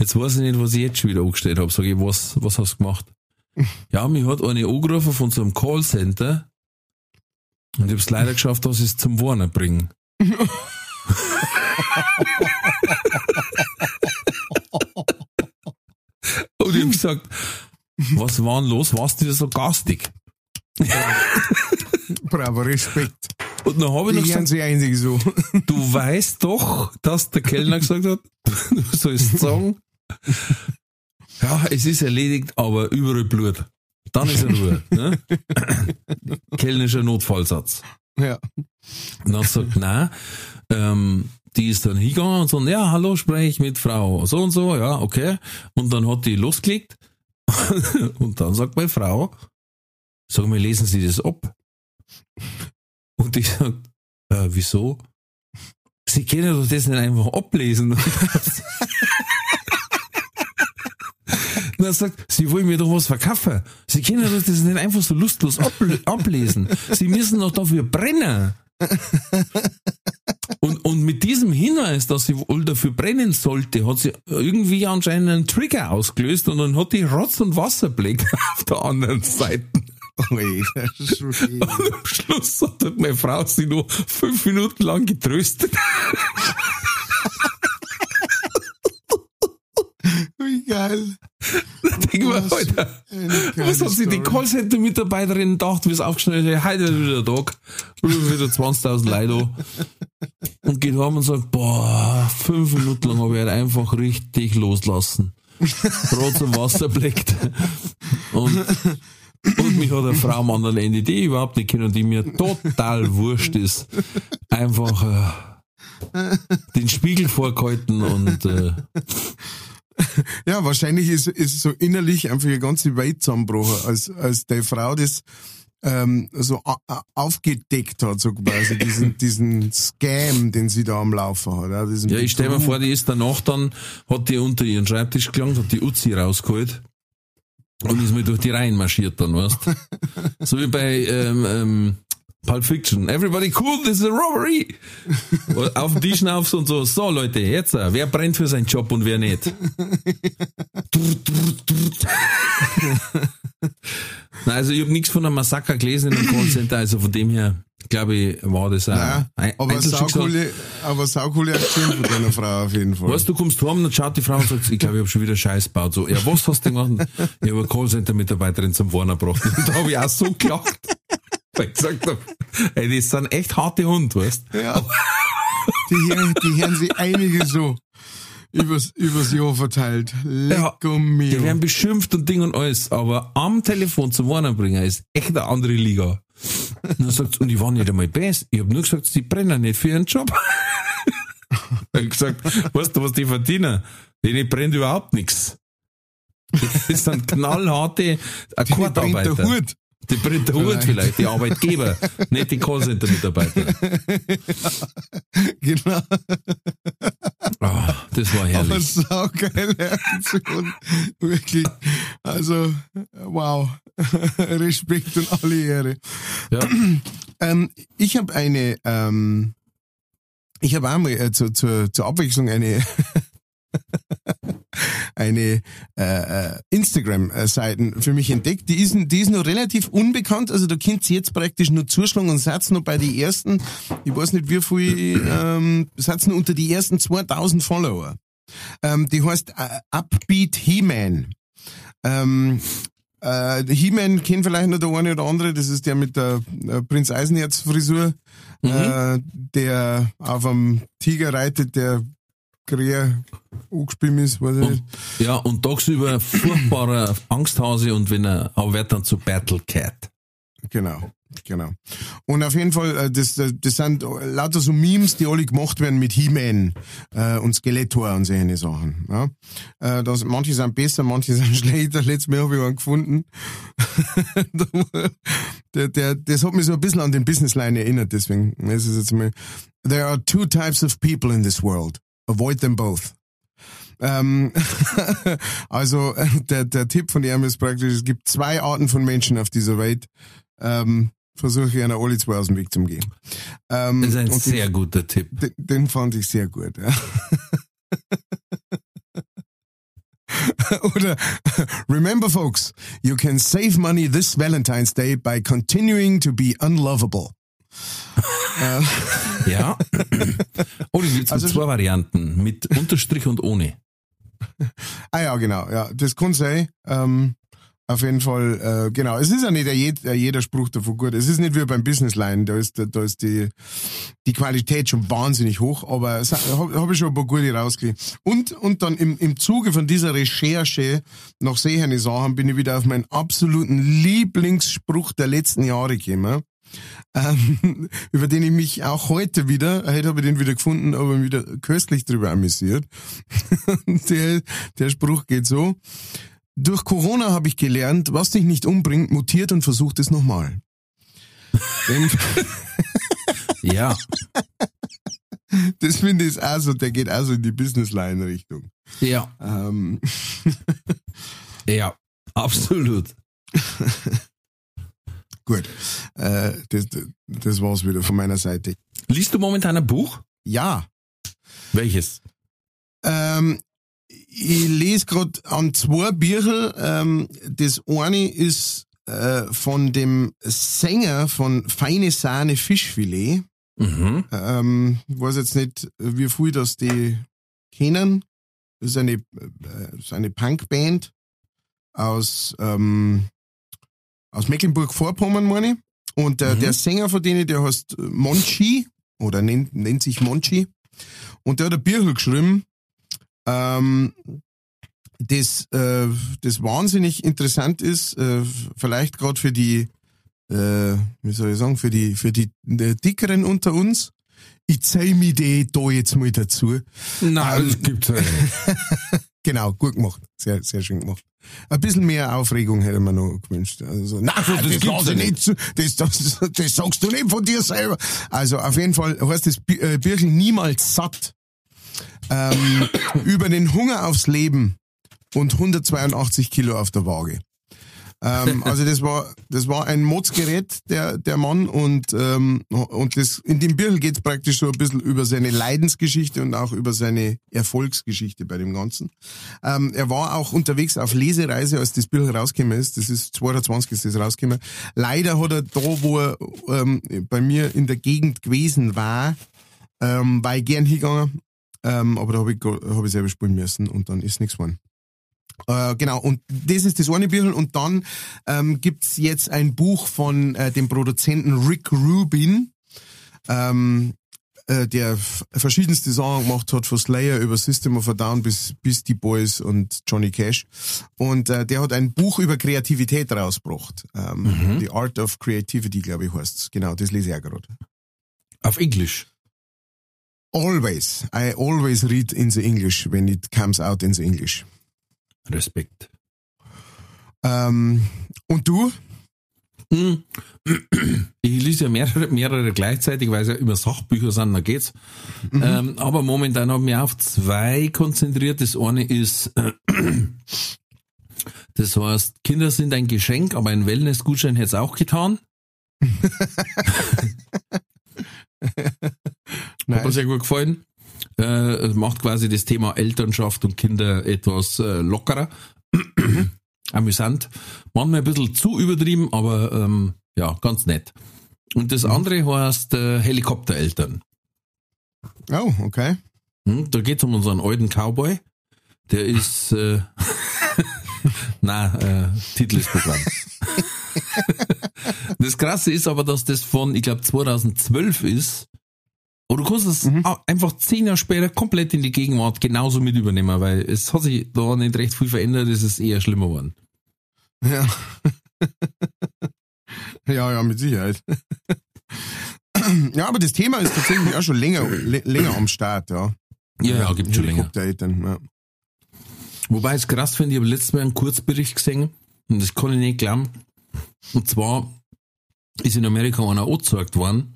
jetzt weiß ich nicht, was ich jetzt schon wieder angestellt habe. Sag ich, was, was hast du gemacht? Ja, mich hat eine angerufen von so einem Callcenter und ich habe es leider geschafft, dass ich es zum Warner bringe. und ich habe gesagt, was war denn los? Warst du wieder so gastig? Bravo, Respekt. Und dann habe ich noch gesagt, so. du weißt doch, dass der Kellner gesagt hat, du sollst sagen, ja, es ist erledigt, aber überall Blut. Dann ist er Ruhe. Ne? Kellnerischer Notfallsatz. Ja. Und dann sagt, nein, ähm, die ist dann hingegangen und so, ja, hallo, spreche ich mit Frau so und so, ja, okay. Und dann hat die losgelegt. und dann sagt meine Frau, sag mal, lesen Sie das ab? Und ich sag, äh, wieso? Sie können doch das nicht einfach ablesen. Und er sagt, Sie wollen mir doch was verkaufen. Sie können doch das nicht einfach so lustlos able- ablesen. Sie müssen doch dafür brennen. Und, und mit diesem Hinweis, dass sie wohl dafür brennen sollte, hat sie irgendwie anscheinend einen Trigger ausgelöst und dann hat die Rotz- und Wasserblick auf der anderen Seite. Ui. Und am Schluss hat meine Frau sie noch fünf Minuten lang getröstet. Wie geil. Denk ich mir, Alter, Eine geile was hat sich die. Callcenter-Mitarbeiterin gedacht, wie es aufgeschnitten hat, heute ist wieder der Tag, wieder 20.000 Leute da. und geht heim und sagt, boah, fünf Minuten lang habe ich halt einfach richtig loslassen. Brot zum Wasser bleckt. Und, und mich hat eine Frau am anderen Ende, die ich überhaupt nicht kenne und die mir total wurscht ist, einfach, äh, den Spiegel vorgehalten und äh, Ja, wahrscheinlich ist, ist so innerlich einfach eine ganze Welt zusammengebrochen, als, als die Frau das ähm, so aufgedeckt hat, so quasi, diesen, diesen Scam, den sie da am Laufen hat. Ja, ja, ich stell mir vor, die ist danach dann, hat die unter ihren Schreibtisch gelangt, hat die Uzi rausgeholt und ist mir durch die Reihen marschiert dann, weißt So wie bei ähm, ähm, Pulp Fiction. Everybody cool, this is a robbery. auf den Tisch auf und so. So Leute, jetzt, äh, wer brennt für seinen Job und wer nicht? Nein, also ich habe nichts von einem Massaker gelesen in einem Callcenter, also von dem her, glaube ich, war das Nein, ein aber saucoole, aber saucoole Aktion von deiner Frau auf jeden Fall. Weißt du, kommst heim, dann schaut die Frau und sagt, ich glaube, ich habe schon wieder Scheiß gebaut. So, ja, was hast du denn gemacht? Ich habe eine Callcenter-Mitarbeiterin zum Warner gebracht. Und da habe ich auch so gelacht. Weil ich gesagt habe, ey, das sind echt harte Hunde, weißt Ja. Die hören, die hören sich einige so übers, übers Jahr verteilt. Lecco mio. Die werden beschimpft und Ding und alles, aber am Telefon zum Warner bringen ist echt eine andere Liga. Und dann sagt sie, und ich war nicht einmal best. Ich habe nur gesagt, sie brennen nicht für ihren Job. ich hab gesagt, weißt du, was die verdienen? Denen brennt überhaupt nichts. Das sind knallharte Die Akkordarbeiter. der Hut. Die Hut Vielleicht. vielleicht, die Arbeitgeber, nicht die Callcenter-Mitarbeiter. Genau. Ah, das war Aber herrlich. saugeile Aktion. Wirklich. Also, wow. Respekt und alle Ehre. Ja. Ähm, ich habe eine, ähm, ich habe einmal äh, zu, zu, zur Abwechslung eine eine äh, äh, Instagram-Seiten für mich entdeckt. Die ist, die ist noch relativ unbekannt, also da könnt ihr jetzt praktisch nur zuschlagen und seid noch bei die ersten, ich weiß nicht wie viel, ähm, seid noch unter die ersten 2000 Follower. Ähm, die heißt äh, Upbeat He-Man. Ähm, äh, He-Man kennt vielleicht noch der eine oder andere, das ist der mit der äh, Prinz Eisenherz Frisur, äh, der auf einem Tiger reitet, der Krähe angespielt ist, weiß ich nicht. Ja, und tagsüber furchtbarer Angsthase und wenn er, aber wird dann zu Battle Cat. Genau, genau. Und auf jeden Fall, äh, das, das das sind lauter so Memes, die alle gemacht werden mit He-Man äh, und Skeletor und solche Sachen. Ja? Äh, das, manche sind besser, manche sind schlechter. Letztes Mal habe ich einen gefunden. der, der, das hat mich so ein bisschen an den Businessline erinnert, deswegen das ist jetzt mal. There are two types of people in this world. Avoid them both. Ähm, also der, der Tipp von ihm ist praktisch, es gibt zwei Arten von Menschen auf dieser Welt. Ähm, versuche ich einer alle zwei aus dem Weg zu gehen. Ähm, Das ist ein sehr guter Tipp. den, den fand ich sehr gut. Ja. Oder remember folks, you can save money this Valentine's Day by continuing to be unlovable. Äh, Ja. Oh, die gibt's Also- zwei Varianten. Mit Unterstrich und ohne. Ah ja, genau, ja, das kann sein. Ähm, auf jeden Fall, äh, genau. Es ist ja nicht jeder, jeder Spruch davon gut. Es ist nicht wie beim Businessline, da ist, da ist die, die Qualität schon wahnsinnig hoch, aber habe hab ich schon ein paar gute rausgelegt. Und, und dann im, im Zuge von dieser Recherche nach sehende Sachen bin ich wieder auf meinen absoluten Lieblingsspruch der letzten Jahre gekommen. Ähm, über den ich mich auch heute wieder, heute habe ich den wieder gefunden, aber wieder köstlich drüber amüsiert. der, der Spruch geht so. Durch Corona habe ich gelernt, was dich nicht umbringt, mutiert und versucht es nochmal. Ja. das finde ich auch so, der geht auch so in die Businessline-Richtung. Ja. Ähm, Ja. Absolut. Gut, äh, das, das war's wieder von meiner Seite. Liest du momentan ein Buch? Ja, Welches? Ähm, ich lese gerade an zwei Bücher. Ähm, das eine ist äh, von dem Sänger von Feine Sahne Fischfilet. Mhm. Ähm, ich weiß jetzt nicht, wie viel das die kennen. Das ist eine, äh, das ist eine Punkband aus, ähm, aus Mecklenburg-Vorpommern, meine ich. Und äh, Mhm. der Sänger von denen, der heißt Monchi oder nennt, nennt sich Monchi. Und der hat ein Büchel geschrieben, ähm, das, äh, das wahnsinnig interessant ist, äh, vielleicht gerade für die, äh, wie soll ich sagen, für die, für die äh, Dickeren unter uns. ich zähl mich die da jetzt mal dazu. Nein, Ähm, das gibt's ja nicht. Genau, gut gemacht. Sehr, sehr schön gemacht. Ein bisschen mehr Aufregung hätte man noch gewünscht. Also, nein, das, lasse ich ja nicht zu. Das, das, das sagst du nicht von dir selber. Also auf jeden Fall heißt das äh, Birkel niemals satt. Ähm, über den Hunger aufs Leben und 182 Kilo auf der Waage. Ähm, also das war das war ein Modsgerät, der der Mann und ähm, und das in dem Birkel geht es praktisch so ein bisschen über seine Leidensgeschichte und auch über seine Erfolgsgeschichte bei dem Ganzen. Ähm, er war auch unterwegs auf Lesereise, als das Birkel rausgekommen ist. Das ist 22 ist das rausgekommen. Leider hat er da, wo er ähm, bei mir in der Gegend gewesen war, ähm, war ich gern hingegangen, ähm, aber da habe ich, hab ich selber spielen müssen und dann ist nichts geworden. Äh, genau, und das ist das eine Büchel. Und dann ähm, gibt's jetzt ein Buch von äh, dem Produzenten Rick Rubin, ähm, äh, der verschiedenste Sachen gemacht hat, von Slayer über System of a Down bis, die Boys und Johnny Cash. Und äh, der hat ein Buch über Kreativität rausgebracht. Ähm, The Art of Creativity, glaube ich, heißt's. Genau, das lese ich auch gerade. Auf Englisch. Always. I always read in the English when it comes out in the English. Respekt. Ähm, und du? Hm. Ich lese ja mehrere, mehrere gleichzeitig, weil es ja immer Sachbücher sind, da geht's. Ähm, aber momentan habe ich mich auf zwei konzentriert. Das eine ist, äh, das heißt, Kinder sind ein Geschenk, aber ein Wellness-Gutschein hätte es auch getan. Hat mir sehr gut gefallen. Äh, macht quasi das Thema Elternschaft und Kinder etwas äh, lockerer. Amüsant. Manchmal ein bisschen zu übertrieben, aber ähm, ja, ganz nett. Und das andere heißt äh, Helikoptereltern. Oh, okay. Hm, da geht es um unseren alten Cowboy. Der ist, äh, na, äh, Titel ist Programm. das Krasse ist aber, dass das von, ich glaube, 2012 ist. Und du kannst es au- einfach zehn Jahre später komplett in die Gegenwart genauso mit übernehmen, weil es hat sich da nicht recht viel verändert, es ist eher schlimmer geworden. Ja. ja, ja, mit Sicherheit. ja, aber das Thema ist tatsächlich auch schon länger, lä- länger am Start, ja. Ja, ja, gibt schon länger. Helikoptereltern, Ja. Wobei ich es krass finde, ich habe letztes Mal einen Kurzbericht gesehen und das kann ich nicht glauben. Und zwar ist in Amerika einer angezeigt worden,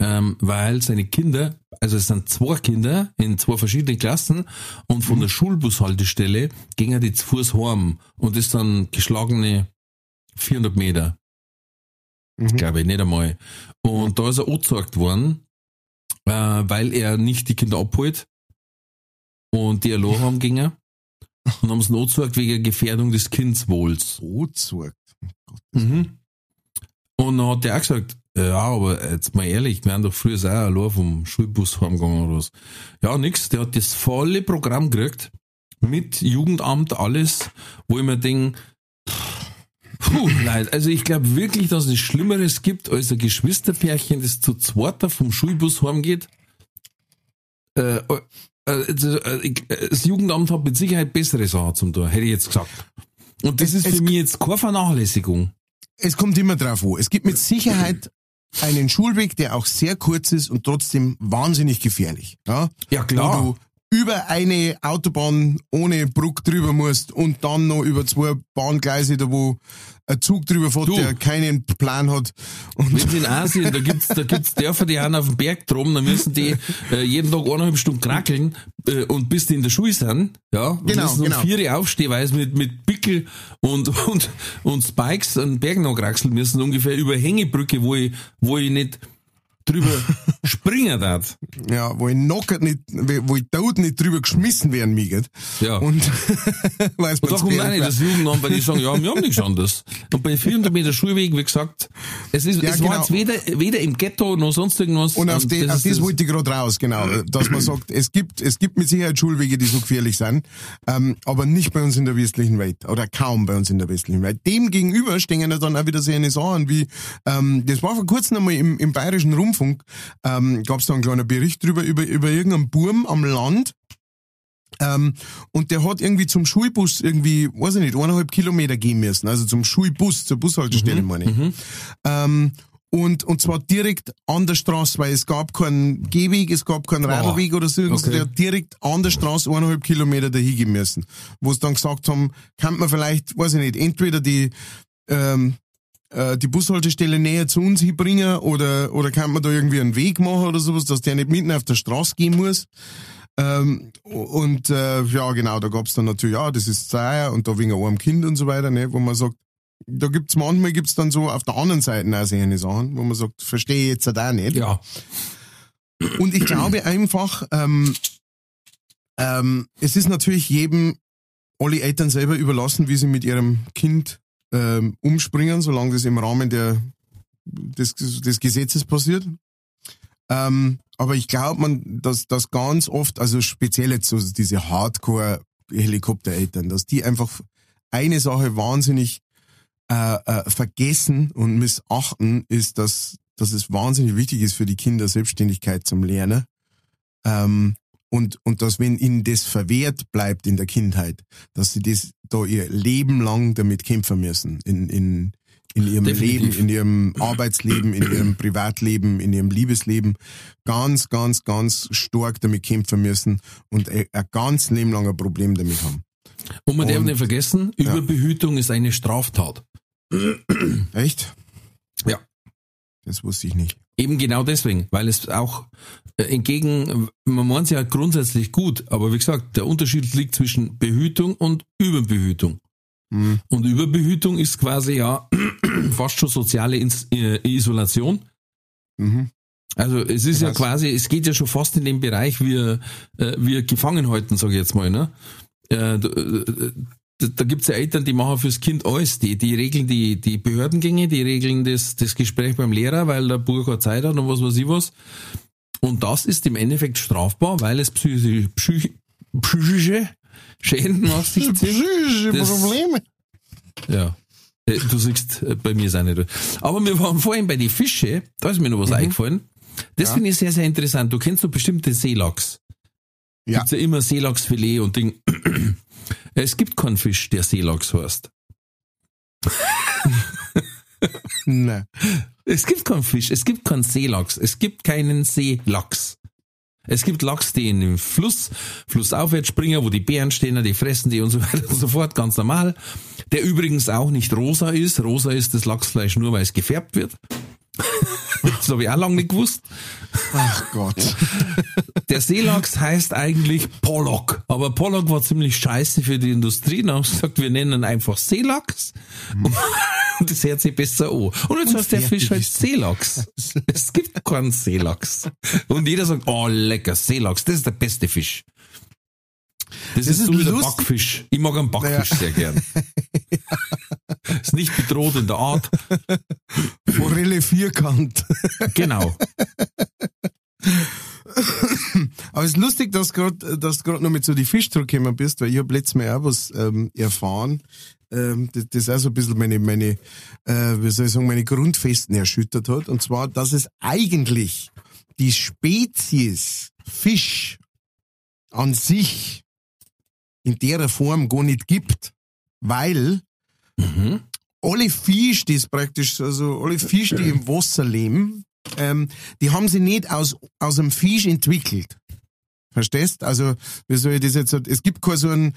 ähm, weil seine Kinder, also es sind zwei Kinder in zwei verschiedenen Klassen und von der Schulbushaltestelle gingen die zu Fuß heim und das dann geschlagene 400 Meter, Mhm. glaube ich, nicht einmal. Und da ist er angezeigt worden, äh, weil er nicht die Kinder abholt und die allein haben gingen und haben es angezeigt wegen Gefährdung des Kindswohls. Bootsorgt. Mhm. Und dann hat der auch gesagt, ja, aber jetzt mal ehrlich, wir haben doch früher auch allein vom Schulbus heimgegangen oder was. Ja, nix, der hat das volle Programm gekriegt, mit Jugendamt, alles, wo ich mir denke, puh, leid, also ich glaube wirklich, dass es Schlimmeres gibt, als ein Geschwisterpärchen, das zu zweiter vom Schulbus heimgeht. Äh, äh, also, äh, äh, das Jugendamt hat mit Sicherheit bessere Sachen zum tun, hätte ich jetzt gesagt. Und das Es- ist für mich jetzt keine Vernachlässigung. Es kommt immer drauf an. Es gibt mit Sicherheit einen Schulweg, der auch sehr kurz ist und trotzdem wahnsinnig gefährlich. Ja, Ja, klar. Wo du über eine Autobahn ohne Bruck drüber musst und dann noch über zwei Bahngleise, da wo ein Zug drüber fährt, Du. der keinen Plan hat. Und Wenn in Asien, da gibt's, da gibt's Dörfer, die haben auf dem Berg drum, da müssen die äh, jeden Tag eineinhalb Stunden krackeln äh, und bis die in der Schule sind, ja, und Genau, müssen um genau. vier aufstehen, weil sie mit, mit Pickel und, und, und Spikes an Bergen noch kraxeln müssen, ungefähr über Hängebrücke, wo ich, wo ich nicht drüber springen darf. Ja, wo ich knockert nicht, wo ich tot nicht drüber geschmissen werden miget. Ja. Und weiß Und da kommt auch nicht das Jugendamt, weil die sagen, ja, wir haben nichts anderes. Und bei 400 Meter Schulweg, wie gesagt, es ist, Ja, es war genau. jetzt weder, weder im Ghetto noch sonst irgendwas. Und auf, die, das auf ist das das- wollte ich gerade raus, genau. Dass man sagt, es gibt, es gibt mit Sicherheit Schulwege, die so gefährlich sind, ähm, aber nicht bei uns in der westlichen Welt. Oder kaum bei uns in der westlichen Welt. Dem gegenüber stehen ja dann auch wieder so eine Sachen wie, ähm, das war vor kurzem einmal im, im bayerischen Rundfunk, ähm, gab es da einen kleinen Bericht drüber, über, über irgendeinen Burm am Land, ähm, und der hat irgendwie zum Schulbus irgendwie, weiß ich nicht, eineinhalb Kilometer gehen müssen. Also zum Schulbus, zur Bushaltestelle, meine ich. Ähm, und, und zwar direkt an der Straße, weil es gab keinen Gehweg, es gab keinen Radweg oder so, okay. der hat direkt an der Straße eineinhalb Kilometer dahin gehen müssen. Wo sie dann gesagt haben, kann man vielleicht, weiß ich nicht, entweder die, ähm, äh, die Bushaltestelle näher zu uns hinbringen oder, oder kann man da irgendwie einen Weg machen oder sowas, dass der nicht mitten auf der Straße gehen muss. Ähm, und äh, ja, genau, da gab's dann natürlich, ja, das ist Zeier und da wegen einem Kind und so weiter, ne, wo man sagt, da gibt's manchmal gibt's dann so auf der anderen Seite auch solche Sachen, wo man sagt, verstehe ich jetzt auch nicht. Ja. Und ich glaube einfach, ähm, ähm, es ist natürlich jedem, alle Eltern selber überlassen, wie sie mit ihrem Kind ähm, umspringen, solange das im Rahmen der, des, des Gesetzes passiert. Ähm, aber ich glaube, man, dass das ganz oft, also speziell jetzt so diese Hardcore-Helikoptereltern, dass die einfach eine Sache wahnsinnig äh, äh, vergessen und missachten, ist, dass, dass es wahnsinnig wichtig ist für die Kinder Selbstständigkeit zum Lernen. Ähm, und, und dass wenn ihnen das verwehrt bleibt in der Kindheit, dass sie das da ihr Leben lang damit kämpfen müssen, in, in, in ihrem Definitiv. Leben, in ihrem Arbeitsleben, in ihrem Privatleben, in ihrem Liebesleben ganz, ganz, ganz stark damit kämpfen müssen und ein, ein ganz Leben lang ein Problem damit haben. Und man und, darf nicht vergessen, Überbehütung ja. ist eine Straftat. Echt? Ja. Das wusste ich nicht. Eben genau deswegen, weil es auch äh, entgegen, man meint es ja grundsätzlich gut, aber wie gesagt, der Unterschied liegt zwischen Behütung und Überbehütung. Mhm. Und Überbehütung ist quasi ja fast schon soziale äh, Isolation. Mhm. Also es ist ja quasi, es geht ja schon fast in den Bereich, wie äh, wir gefangen halten, sage ich jetzt mal. Ne? Äh, da gibt's ja Eltern, die machen fürs Kind alles. Die, die regeln die, die Behördengänge, die regeln das, das Gespräch beim Lehrer, weil der Burger Zeit hat und was weiß ich was. Und das ist im Endeffekt strafbar, weil es psychische, psychische Schäden nach sich zieht. Psychische Probleme. Ja. Äh, du siehst, äh, bei mir seine. Aber wir waren vorhin bei den Fische, da ist mir noch was mhm. eingefallen. Das ja. finde ich sehr, sehr interessant. Du kennst so bestimmte Seelachs. Ja. Gibt's ja immer Seelachsfilet und Ding. Es gibt keinen Fisch, der Seelachs heißt. Nein. Es gibt keinen Fisch, es gibt keinen Seelachs, es gibt keinen Seelachs. Es gibt Lachs, die in den Fluss, flussaufwärts springen, wo die Bären stehen, die fressen die und so weiter und so fort, ganz normal. Der übrigens auch nicht rosa ist. Rosa ist das Lachsfleisch nur, weil es gefärbt wird. das habe ich auch lange nicht gewusst. Ach Gott. Der Seelachs heißt eigentlich Pollock. Aber Pollock war ziemlich scheiße für die Industrie. Dann haben sie gesagt, wir nennen ihn einfach Seelachs. Mhm. Und das hört sich besser an. Und jetzt heißt der Fisch halt Seelachs. Es gibt keinen Seelachs. Und jeder sagt, oh lecker, Seelachs, das ist der beste Fisch. Das, das ist, ist so wie der Backfisch. Ich mag einen Backfisch naja. sehr gern. Ist nicht bedroht in der Art. Forelle vierkant. Genau. Aber es ist lustig, dass du gerade dass gerade noch mit so die Fisch zurückgekommen bist, weil ich habe letztes Mal auch was ähm, erfahren. Ähm, das, das auch so ein bisschen meine, meine äh, wie soll ich sagen, meine Grundfesten erschüttert hat. Und zwar, dass es eigentlich die Spezies Fisch an sich in der Form gar nicht gibt, weil mhm. alle Fische, die praktisch, also alle Fische, die im Wasser leben, ähm, die haben sie nicht aus, aus einem Fisch entwickelt. Verstehst? Also, wie soll ich das jetzt? Es gibt kein so ein,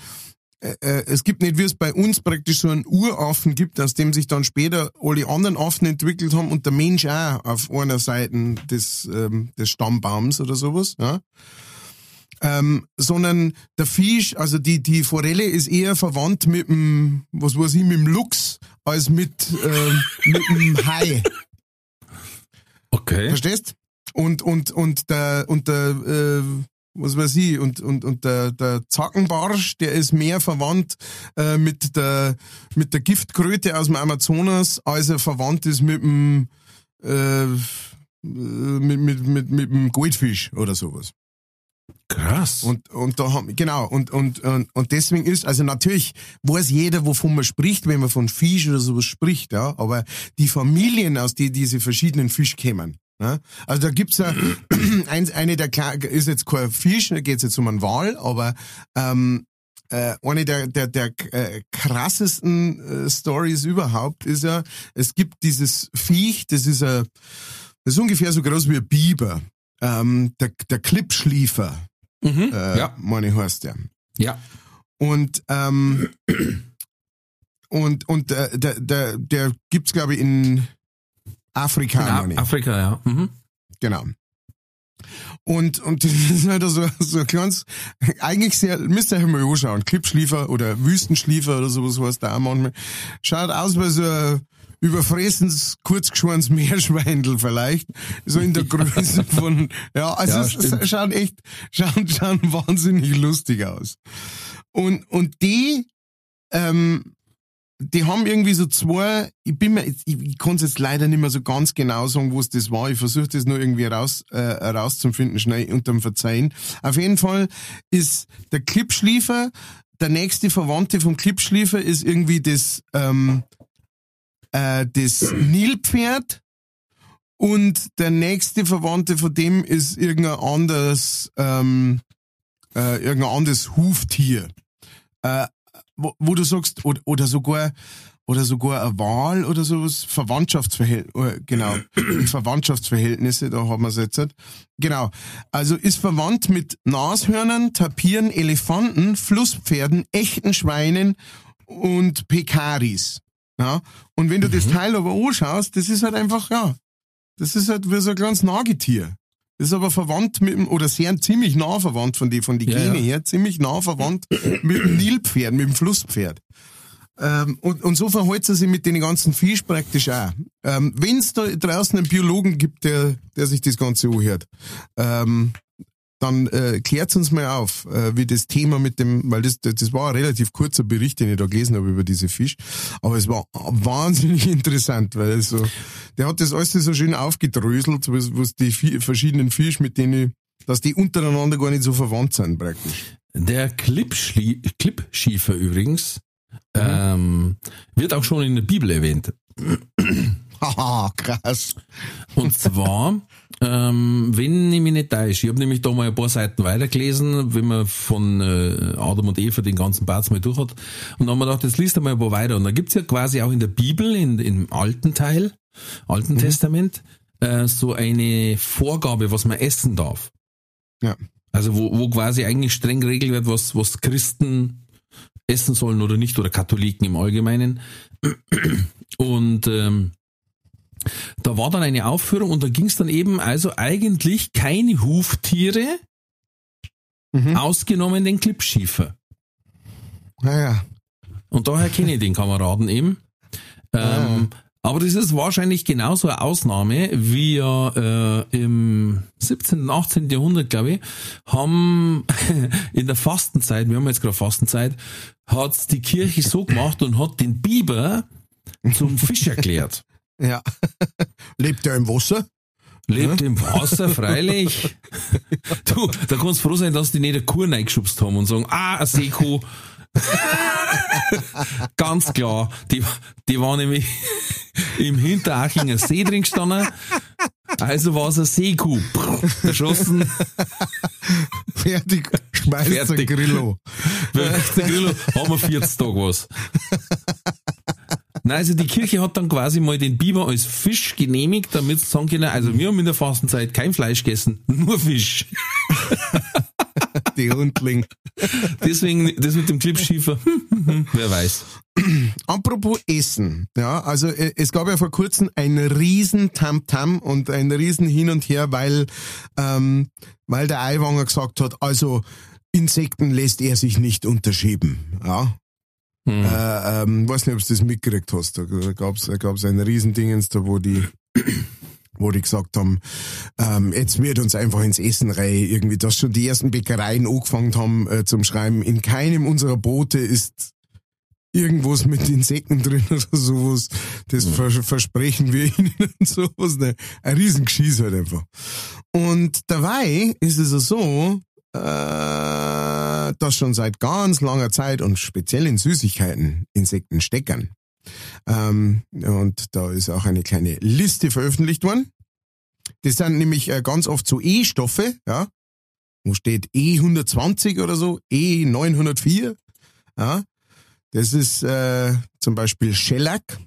äh, äh, es gibt nicht, wie es bei uns praktisch so einen Uraffen gibt, aus dem sich dann später alle anderen Affen entwickelt haben und der Mensch auch auf einer Seite des, ähm, des Stammbaums oder sowas, ja. Ähm, sondern der Fisch, also die, die Forelle ist eher verwandt mit dem, was weiß ich, mit dem Luchs, als mit, äh, mit dem Hai. Okay. Verstehst? Und, und, und der, und der, äh, was weiß ich, und, und, und der, der Zackenbarsch, der ist mehr verwandt äh, mit, der, mit der Giftkröte aus dem Amazonas, als er verwandt ist mit dem, äh, mit, mit, mit, mit dem Goldfisch oder sowas. Krass. Und, und da haben, genau, und, und, und, und deswegen ist, also natürlich weiß jeder, wovon man spricht, wenn man von Fisch oder sowas spricht, ja, aber die Familien, aus die diese verschiedenen Fisch kämen, ja, also da gibt's ja, eins, eine der, ist jetzt kein Fisch, da geht's jetzt um einen Wal, aber, ähm, äh, eine der, der, der äh, krassesten äh, Stories überhaupt ist ja, es gibt dieses Viech, das ist, ein, das ist ungefähr so groß wie ein Biber. Ähm, der, der Klippschliefer, Mhm. äh, ja. meine heißt der. Ja. Und, ähm, und, und der, der, der, der gibt's, glaube ich, in Afrika. In meine ich. A- Afrika, ja. Mhm. Genau. Und, und das ist halt so, so ein kleines, eigentlich sehr, müsst ihr euch mal anschauen, Klippschliefer oder Wüstenschliefer oder sowas heißt da auch manchmal. Schaut aus wie so ein überfressenes, kurzgeschorens Meerschweindel vielleicht, so in der Größe von, ja, also Ja, es, es schaut echt, schauen, schauen wahnsinnig lustig aus. Und, und die, ähm, die haben irgendwie so zwei, ich bin mir, ich, ich kann es jetzt leider nicht mehr so ganz genau sagen, wo es das war. Ich versuche das nur irgendwie raus, äh, rauszufinden, schnell unterm Verzeihen. Auf jeden Fall ist der Klippschliefer, der nächste Verwandte vom Klippschliefer ist irgendwie das, ähm, äh, das Nilpferd und der nächste Verwandte von dem ist irgendein anderes, ähm, äh, irgendein anderes Huftier. Äh, wo, wo du sagst, oder, oder sogar, oder sogar ein Wahl oder sowas, Verwandtschaftsverhältnisse, genau, die Verwandtschaftsverhältnisse, da haben wir es jetzt. Genau. Also ist verwandt mit Nashörnern, Tapiren, Elefanten, Flusspferden, echten Schweinen und Pekaris. Ja. Und wenn du das Teil aber anschaust, das ist halt einfach, ja, das ist halt wie so ein kleines Nagetier. Das ist aber verwandt mit dem, oder sehr ziemlich nah verwandt von die, von die Ja, Gene ja. her, ziemlich nah verwandt mit dem Nilpferd, mit dem Flusspferd. Ähm, und, und so verhält sie sich mit den ganzen Fisch praktisch auch. Ähm, Wenn es da draußen einen Biologen gibt, der, der sich das Ganze anhört, ähm, dann äh, klärt uns mal auf, äh, wie das Thema mit dem, weil das, das das war ein relativ kurzer Bericht, den ich da gelesen habe über diese Fisch, aber es war wahnsinnig interessant, weil so, der hat das alles so schön aufgedröselt, was, was die verschiedenen Fisch, mit denen, dass die untereinander gar nicht so verwandt sind praktisch. Der Klippschiefer übrigens ähm, wird auch schon in der Bibel erwähnt. Haha, krass. Und zwar, ähm, wenn ich mich nicht täusche, ich habe nämlich da mal ein paar Seiten weitergelesen, wenn man von äh, Adam und Eva den ganzen Batz mal durch hat. Und dann haben wir gedacht, jetzt liest einmal ein paar weiter. Und da gibt's ja quasi auch in der Bibel, in, im alten Teil, Alten Testament, äh, so eine Vorgabe, was man essen darf. Ja. Also wo, wo quasi eigentlich streng geregelt wird, was, was Christen essen sollen oder nicht, oder Katholiken im Allgemeinen. Und ähm, da war dann eine Aufführung und da ging es dann eben also eigentlich keine Huftiere, Mhm. ausgenommen den Klippschiefer. Naja. Und daher kenne ich den Kameraden eben. Ähm, Aber das ist wahrscheinlich genauso eine Ausnahme, wie ja äh, im 17., 18. Jahrhundert, glaube ich, haben in der Fastenzeit, wir haben jetzt gerade Fastenzeit, hat's die Kirche so gemacht und hat den Biber zum Fisch erklärt. Ja. Lebt er im Wasser? Lebt im Wasser, freilich. Du, da kannst du froh sein, dass die nicht eine Kuh reingeschubst haben und sagen, ah, eine Seekuh. Ganz klar, die, die war nämlich im Hinteraching ein See drin gestanden. Also war es eine Seekuh. Erschossen. Fertig, schmeißt der Fertig. Grillo. Der Grillo haben wir 40 Tage was. Nein, also die Kirche hat dann quasi mal den Biber als Fisch genehmigt, damit sie sagen können, also wir haben in der Fastenzeit kein Fleisch gegessen, nur Fisch. Die Hundling. Deswegen, das mit dem Klippschiefer, wer weiß. Apropos Essen, ja, also äh, es gab ja vor kurzem ein riesen Tamtam und ein riesen Hin und Her, weil, ähm, weil der Eiwanger gesagt hat, also Insekten lässt er sich nicht unterschieben, ja. Hm. Äh, ähm, weiß nicht, ob du das mitgekriegt hast. Da da gab's ein Riesendingens, da wo die wo die gesagt haben, ähm, jetzt wird uns einfach ins Essen rein, irgendwie, dass schon die ersten Bäckereien angefangen haben äh, zum Schreiben, in keinem unserer Boote ist irgendwas mit Insekten drin oder sowas. Das vers versprechen wir ihnen und sowas. Ne? Ein Riesengeschiss halt einfach. Und dabei ist es ja so, äh, dass schon seit ganz langer Zeit und speziell in Süßigkeiten Insekten steckern. Ähm, und da ist auch eine kleine Liste veröffentlicht worden. Das sind nämlich äh, ganz oft so E-Stoffe, ja. Wo steht E120 oder so, E904. Ja, das ist äh, zum Beispiel Shellac,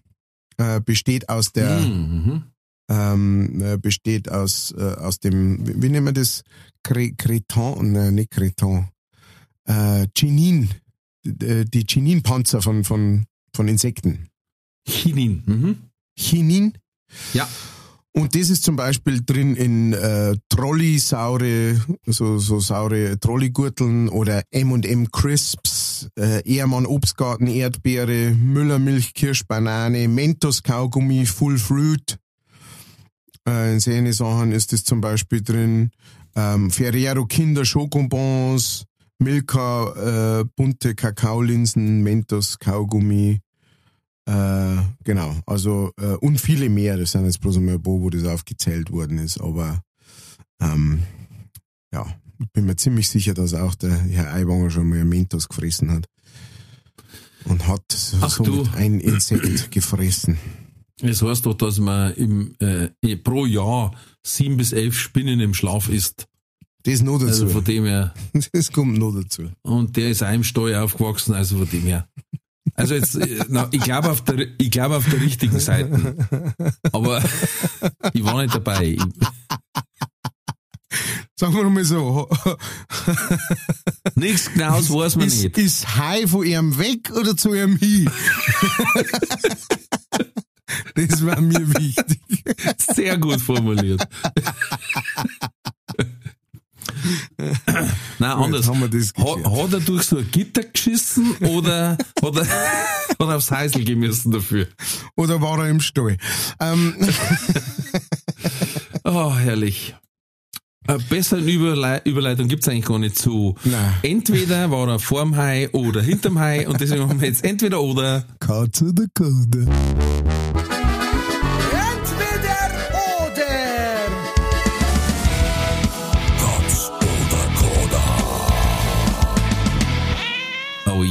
äh, besteht aus der, Mhm. Ähm, äh, besteht aus, äh, aus dem, wie, wie nennen wir das? Cre Creton, ne, nicht Creton, äh, Chinin, die, die Chininpanzer von, von, von Insekten. Chinin. Mhm. Chinin. Ja. Und das ist zum Beispiel drin in äh, Trolli-saure, so, so saure Trolli-Gurteln oder M&M Crisps, äh, Ehrmann Obstgarten Erdbeere, Müller Milch Kirsch Banane, Mentos Kaugummi Full Fruit. Äh, in solchen Sachen ist das zum Beispiel drin. Ähm, Ferrero Kinder Schokobons, Milka äh, bunte Kakaolinsen, Mentos Kaugummi. Äh, genau, also äh, und viele mehr, das sind jetzt bloß einmal ein paar, wo das aufgezählt worden ist, aber ähm, ja, ich bin mir ziemlich sicher, dass auch der Herr Aiwanger schon mal Mentos gefressen hat. Und hat Ach somit du. ein Insekt gefressen. Es heißt doch, dass man im, äh, pro Jahr sieben bis elf Spinnen im Schlaf isst. Das noch dazu. Also von dem her. das kommt noch dazu. Und der ist im Stall aufgewachsen, also von dem her. Also jetzt, äh, na, ich glaube auf der, ich glaube auf der richtigen Seite. Aber ich war nicht dabei. Sagen wir mal so, nichts Genaues weiß man ist, nicht. ist Hai von ihm weg oder zu ihm hin? Das war mir wichtig. Sehr gut formuliert. Nein, anders. haben wir das Ha, geklärt. hat er durch so ein Gitter geschissen oder hat er, hat er aufs Heisel gemessen dafür? Oder war er im Stall? Ähm, Oh, herrlich. Eine bessere Überlei Überleitung gibt's eigentlich gar nicht zu. Nein. Entweder war er vorm Hai oder hinterm Hai und deswegen machen wir jetzt entweder oder. Katze oder Kode?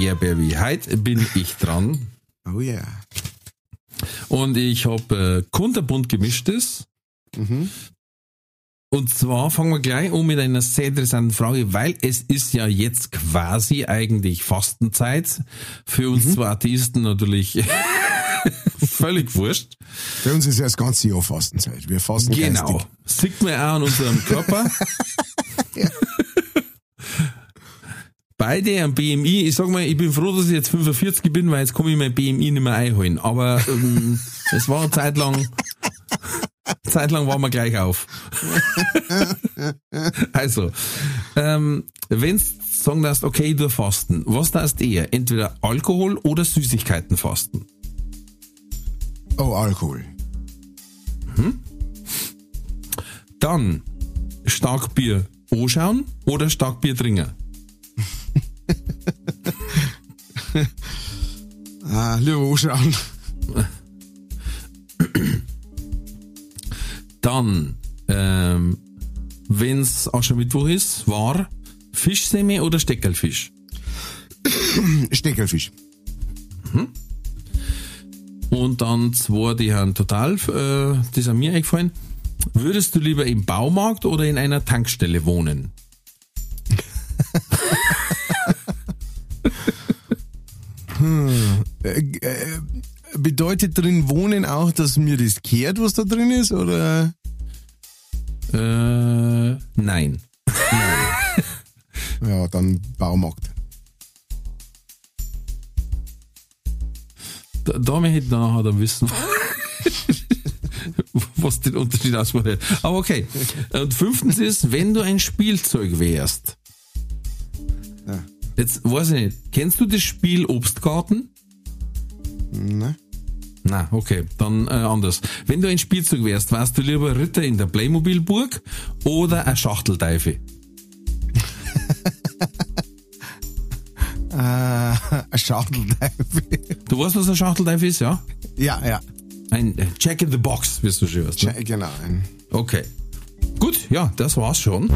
Yeah, Baby. Heute bin ich dran Oh ja. und ich habe äh, kunterbunt gemischtes. Mhm. Und zwar fangen wir gleich um mit einer sehr interessanten Frage, weil es ist ja jetzt quasi eigentlich Fastenzeit. Für uns zwei Atheisten natürlich völlig wurscht. Bei uns ist ja das ganze Jahr Fastenzeit. Wir fasten Genau. geistig. Sieht man auch an unserem Körper. Beide am BMI, ich sag mal, ich bin froh, dass ich jetzt 45 bin, weil jetzt komme ich mein BMI nicht mehr einholen. Aber ähm, es war eine Zeit lang, Zeit lang waren wir gleich auf. also, ähm, wenn du sagen darfst, okay, du fasten, was darfst du eher? Entweder Alkohol oder Süßigkeiten fasten? Oh, Alkohol. Dann Starkbier anschauen oder Starkbier trinken? Ah, lieber anschauen. Dann, ähm, wenn's Aschermittwoch ist, war Fischsemme oder Steckelfisch? Steckelfisch. Und dann zwei, die haben total, äh, die sind mir eingefallen. Würdest du lieber im Baumarkt oder in einer Tankstelle wohnen? Äh, äh, bedeutet drin wohnen auch, dass mir das kehrt, was da drin ist? Oder? Äh, nein. Ja, dann Baumarkt. Da, da möchte ich nachher dann wissen, was den Unterschied ausmacht. Aber okay. Und fünftens ist, wenn du ein Spielzeug wärst. Jetzt weiß ich nicht, kennst du das Spiel Obstgarten? Ne? Na, okay, dann äh, anders. Wenn du ein Spielzeug wärst, wärst du lieber Ritter in der Playmobil-Burg oder ein Schachtelteufel? Äh, ein Schachtelteufel. Du weißt, was ein Schachtelteufel ist, ja? ja, ja. Ein Jack in the Box, wirst du schon was. Ne? Genau. Ein Okay. Gut, ja, das war's schon.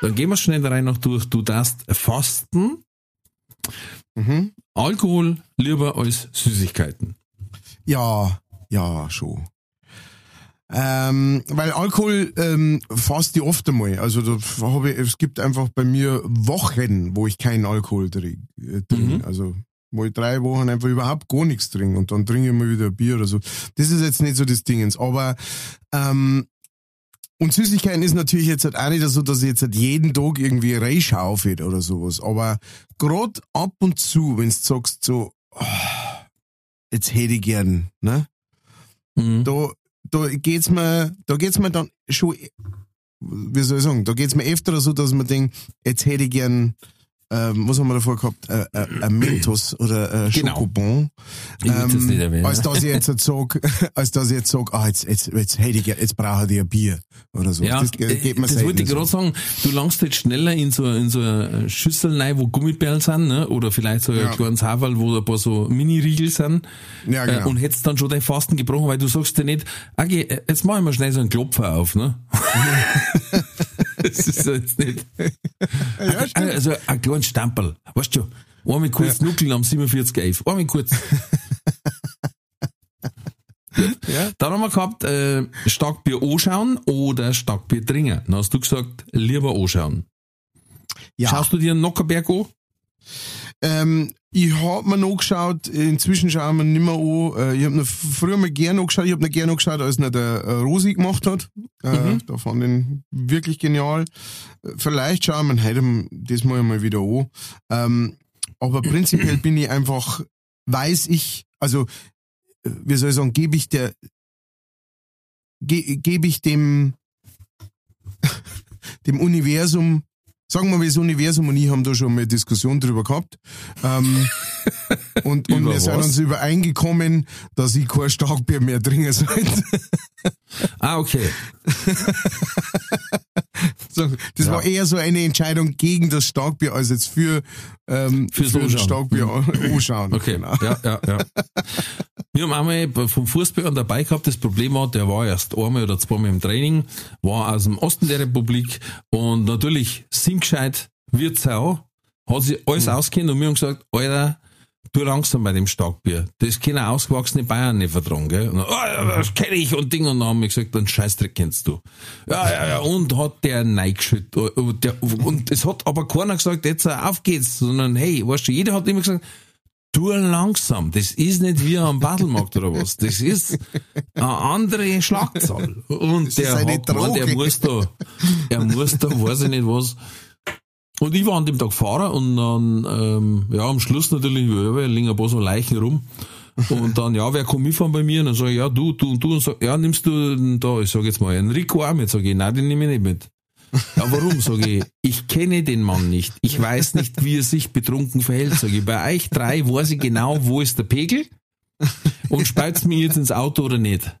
Dann gehen wir schnell rein noch durch. Du darfst fasten. Mhm. Alkohol lieber als Süßigkeiten. Ja, ja, schon. Ähm, weil Alkohol ähm, fast die oft einmal. Also da hab ich, es gibt einfach bei mir Wochen, wo ich keinen Alkohol trinke. Äh, trink. Mhm. Also wo ich drei Wochen einfach überhaupt gar nichts trinke und dann trinke ich mal wieder ein Bier oder so. Das ist jetzt nicht so das Dingens. Aber ähm, und Süßigkeiten ist natürlich jetzt halt auch nicht so, dass ich jetzt halt jeden Tag irgendwie reinschaufel oder sowas. Aber grad ab und zu, wenn du sagst so, oh, jetzt hätte ich gern, ne? Mhm. da, da geht's mir, da geht's mir dann schon, wie soll ich sagen, da geht's mir öfter so, dass man denkt, jetzt hätte ich gern, ähm, was haben wir davor gehabt, äh, äh, ein Mentos oder ein Genau. Schokobon. Ich will das nicht erwähnen. als dass ich jetzt sag, als dass ich jetzt sag, ah, jetzt, jetzt, jetzt hätte ich jetzt brauche ich ein Bier oder so. Ja, das ge- geht mir das wollte ich gerade so. sagen. Du langst jetzt schneller in so, in so eine Schüssel rein, wo Gummibärlen sind, ne? oder vielleicht so ein Ja. kleines Haferl, wo ein paar so Mini-Riegel sind. Ja, genau. Äh, und hättest dann schon dein Fasten gebrochen, weil du sagst dir nicht, okay, äh, jetzt mach ich mal schnell so einen Klopfer auf, ne? das ist so jetzt nicht. Ja, stimmt. also ein kleines Stempel. Weißt du, einmal kurz nuckeln am 4711. Einmal kurz. Ja. Dann haben wir gehabt, äh, Starkbier anschauen oder Starkbier trinken. Dann hast du gesagt, lieber anschauen. Ja. Schaust du dir einen Nockerberg an? Ähm, ich hab mir noch geschaut, inzwischen schauen wir nicht mehr an. Äh, Ich hab noch früher mal gerne angeschaut, ich hab noch gerne angeschaut, als er der äh, Rosi gemacht hat. Äh, Da fand ich ihn wirklich genial. Äh, Vielleicht schauen wir ihn heute das mal mal wieder an. Ähm, aber prinzipiell bin ich einfach, weiß ich, also, äh, wie soll ich sagen, gebe ich der, ge, gebe ich dem, dem Universum Sagen wir mal, das Universum und ich haben da schon mal eine Diskussion drüber gehabt. Ähm, und und wir sind uns übereingekommen, dass ich kein Starkbier mehr trinken sollte. Ah, okay. Das Ja. war eher so eine Entscheidung gegen das Starkbier als jetzt für, ähm, Fürs für das. Starkbier an- anschauen. Okay, Genau. ja, ja, ja. Wir haben einmal vom Fußball dabei gehabt, das Problem war, der war erst einmal oder zweimal im Training, war aus dem Osten der Republik und natürlich Simgescheit, Wirtsau, hat sich alles Mhm. auskennt und wir haben gesagt, Alter, tu langsam bei dem Starkbier. Das können ausgewachsene Bayern nicht vertragen, gell? Und, dann, oh, das kenne ich und Ding und dann haben wir gesagt, einen Scheißdreck kennst du. Ja, ja, ja, und hat der neigeschüttet. Und, der- und es hat aber keiner gesagt, jetzt auf geht's, sondern hey, weißt du, jeder hat immer gesagt, tu langsam. Das ist nicht wie am Battlemarkt oder was. Das ist eine andere Schlagzahl. Und ist der hat gemeint, Droge. er muss da, er muss da, weiß ich nicht was. Und ich war an dem Tag Fahrer und dann, ähm, ja, am Schluss natürlich, ja, liegen ein paar so Leichen rum. Und dann, ja, wer kommt mitfahren bei mir? Und dann sage ich, ja, du, du und du. Und sag, ja, nimmst du da, ich sage jetzt mal, einen Rico auch mit? Sag ich, nein, den nehme ich nicht mit. Ja, warum? Sag ich, ich kenne den Mann nicht. Ich weiß nicht, wie er sich betrunken verhält. Sag ich, bei euch drei weiß ich genau, wo ist der Pegel und speit's mir jetzt ins Auto oder nicht.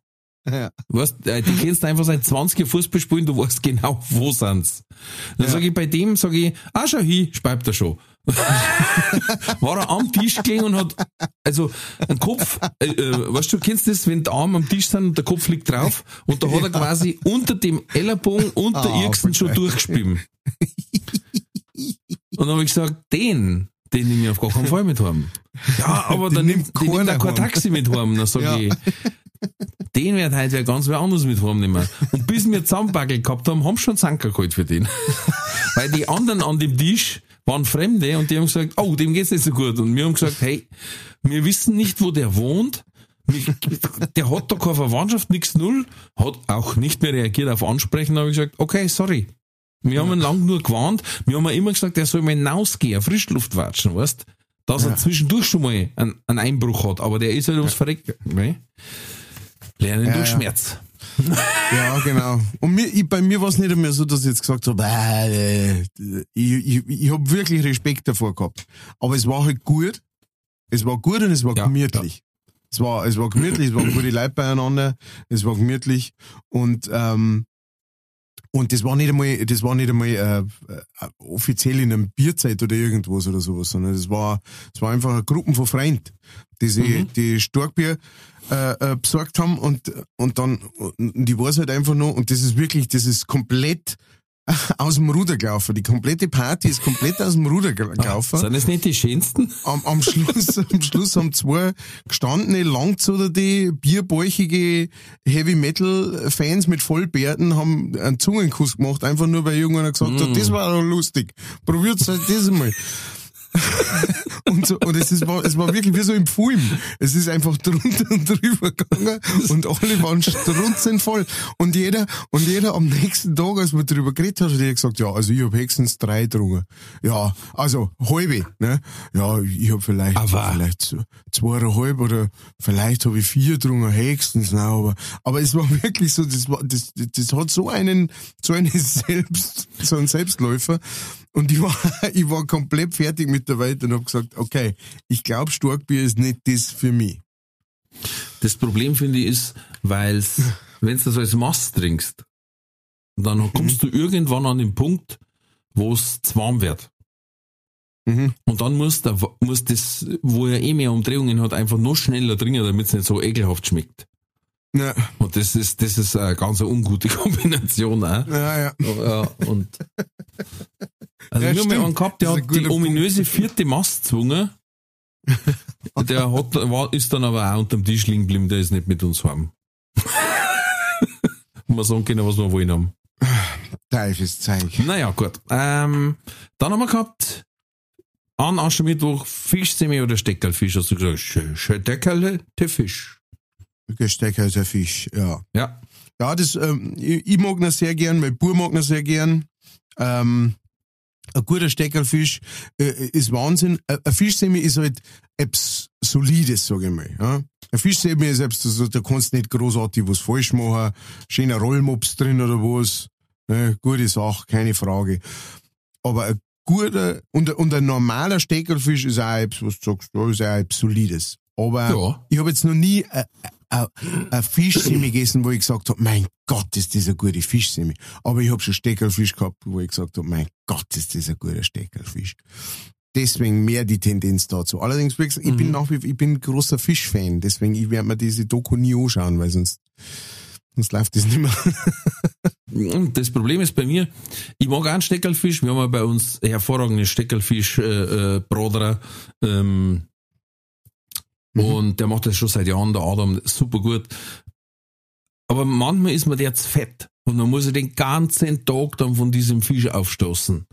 Ja. Weißt, äh, die kennst einfach seit 20 Jahren Fußball spielen, du weißt genau, wo sind's. Dann Ja. sag ich bei dem, sag ich, ah, schau hin, speibt er schon. War er am Tisch gelegen und hat, also, ein Kopf, äh, äh, weißt du, kennst das, wenn die Arme am Tisch sind und der Kopf liegt drauf und da hat er quasi unter dem Ellerbogen und der Ah, Irksen schon durchgespielt. Und dann habe ich gesagt, den, den nehme ich auf gar keinen Fall mit heim. Ja, aber dann nimmt nimmt, auch kein. Taxi mit heim. Dann sag Ja. ich, den wird heute wer ganz wer anderes mit heimnehmen. Und bis wir Zusammenbaggel gehabt haben, haben schon Zanker geholt für den. Weil die anderen an dem Tisch waren Fremde und die haben gesagt, oh, dem geht's nicht so gut. Und wir haben gesagt, hey, wir wissen nicht, wo der wohnt. Der hat da keine Verwandtschaft, nix null, hat auch nicht mehr reagiert auf Ansprechen, da habe ich gesagt, okay, sorry. Wir haben ihn lang nur gewarnt, wir haben ihm immer gesagt, er soll mal hinausgehen, Frischluft watschen, weißt dass er zwischendurch schon mal einen, einen Einbruch hat, aber der ist halt ums Verrecken. Ne? Lernen Ja, durch ja. Schmerz. Ja, genau. Und mir, ich, bei mir war es nicht einmal so, dass ich jetzt gesagt habe, äh, ich, ich, ich habe wirklich Respekt davor gehabt. Aber es war halt gut. Es war gut und es war Ja, gemütlich. Es war, es war gemütlich, es waren gute Leute beieinander, es war gemütlich und, ähm, und das war nicht einmal, das war nicht einmal äh, äh, offiziell in einem Bierzeit oder irgendwas oder sowas, sondern das war, das war einfach eine Gruppe von Freunden, die sie, die Starkbier äh, äh, besorgt haben und, und dann, und die weiß halt einfach nur, und das ist wirklich, das ist komplett aus dem Ruder gelaufen. Die komplette Party ist komplett aus dem Ruder gel- gelaufen. Sind das nicht die schönsten? Am, am Schluss, am Schluss haben zwei gestandene, langzoderte, bierbäuchige Heavy Metal Fans mit Vollbärten haben einen Zungenkuss gemacht, einfach nur weil irgendeiner gesagt hat, das war doch lustig. Probiert's halt das mal. Und so, und es, ist, war, es war wirklich wie so im Film. Es ist einfach drunter und drüber gegangen und alle waren strunzend voll. Und jeder, und jeder am nächsten Tag, als wir drüber geredet haben, hat jeder gesagt, ja, also ich hab höchstens drei getrunken. Ja, also halbe, ne? Ja, ich hab vielleicht, Aber- vielleicht zweieinhalb oder vielleicht habe ich vier getrunken, höchstens, ne? Aber, aber es war wirklich so, das war, das, das, hat so einen, so eine Selbst, so einen Selbstläufer. Und ich war, ich war komplett fertig mit der Welt und hab gesagt, okay, ich glaube, Starkbier ist nicht das für mich. Das Problem finde ich ist, weil wenn du das als Mass trinkst, dann kommst du irgendwann an den Punkt, wo es zu warm wird. Mhm. Und dann muss, der, muss das, wo er eh mehr Umdrehungen hat, einfach noch schneller trinken, damit es nicht so ekelhaft schmeckt. Ja, Und das ist, das ist eine ganz ungute Kombination auch. ja, ja. Ja, und also Ja, wir haben stimmt. einen gehabt, der hat die ominöse vierte Mast gezwungen. Der hat, war, ist dann aber auch unterm Tisch liegen geblieben, der ist nicht mit uns heim. Und wir sagen können, was wir wollen haben. Teufelszeug. Naja, gut. Ähm, dann haben wir gehabt, an Aschermittwoch Fischsemi oder Steckerlfisch, hast du gesagt, Deckerle, der Fisch. Gesteckerter Fisch, ja. Ja. Ja, das, ähm, ich, ich mag ihn sehr gern, mein Bub mag ihn sehr gern. Ähm, ein guter Steckerfisch äh, ist Wahnsinn. Ein Fischsemi ist halt etwas Solides, sag ich mal. Ja? Ein Fischsemi ist selbst, also, da kannst du nicht großartig was falsch machen. Schöner Rollmops drin oder was. Ne? Gute Sache, keine Frage. Aber ein guter und, und ein normaler Steckerfisch ist auch etwas, was du sagst, ist auch etwas Solides. Aber Ja. ich habe jetzt noch nie ein ein Fischsemi gegessen, wo ich gesagt habe, mein Gott, ist das ein guter Fischsemi. Aber ich habe schon Steckerfisch gehabt, wo ich gesagt habe, mein Gott, ist das ein guter Steckerfisch. Deswegen mehr die Tendenz dazu. Allerdings, wie gesagt, ich bin nach wie ich bin großer Fischfan, deswegen ich werde mir diese Doku nie anschauen, weil sonst, sonst läuft das nicht mehr. Das Problem ist bei mir, ich mag einen Steckerlfisch. Wir haben ja bei uns hervorragende Steckerlfisch, äh, äh, Broderer, ähm, und der macht das schon seit Jahren, der Adam, super gut. Aber manchmal ist mir der zu fett. Und dann muss ich den ganzen Tag dann von diesem Fisch aufstoßen.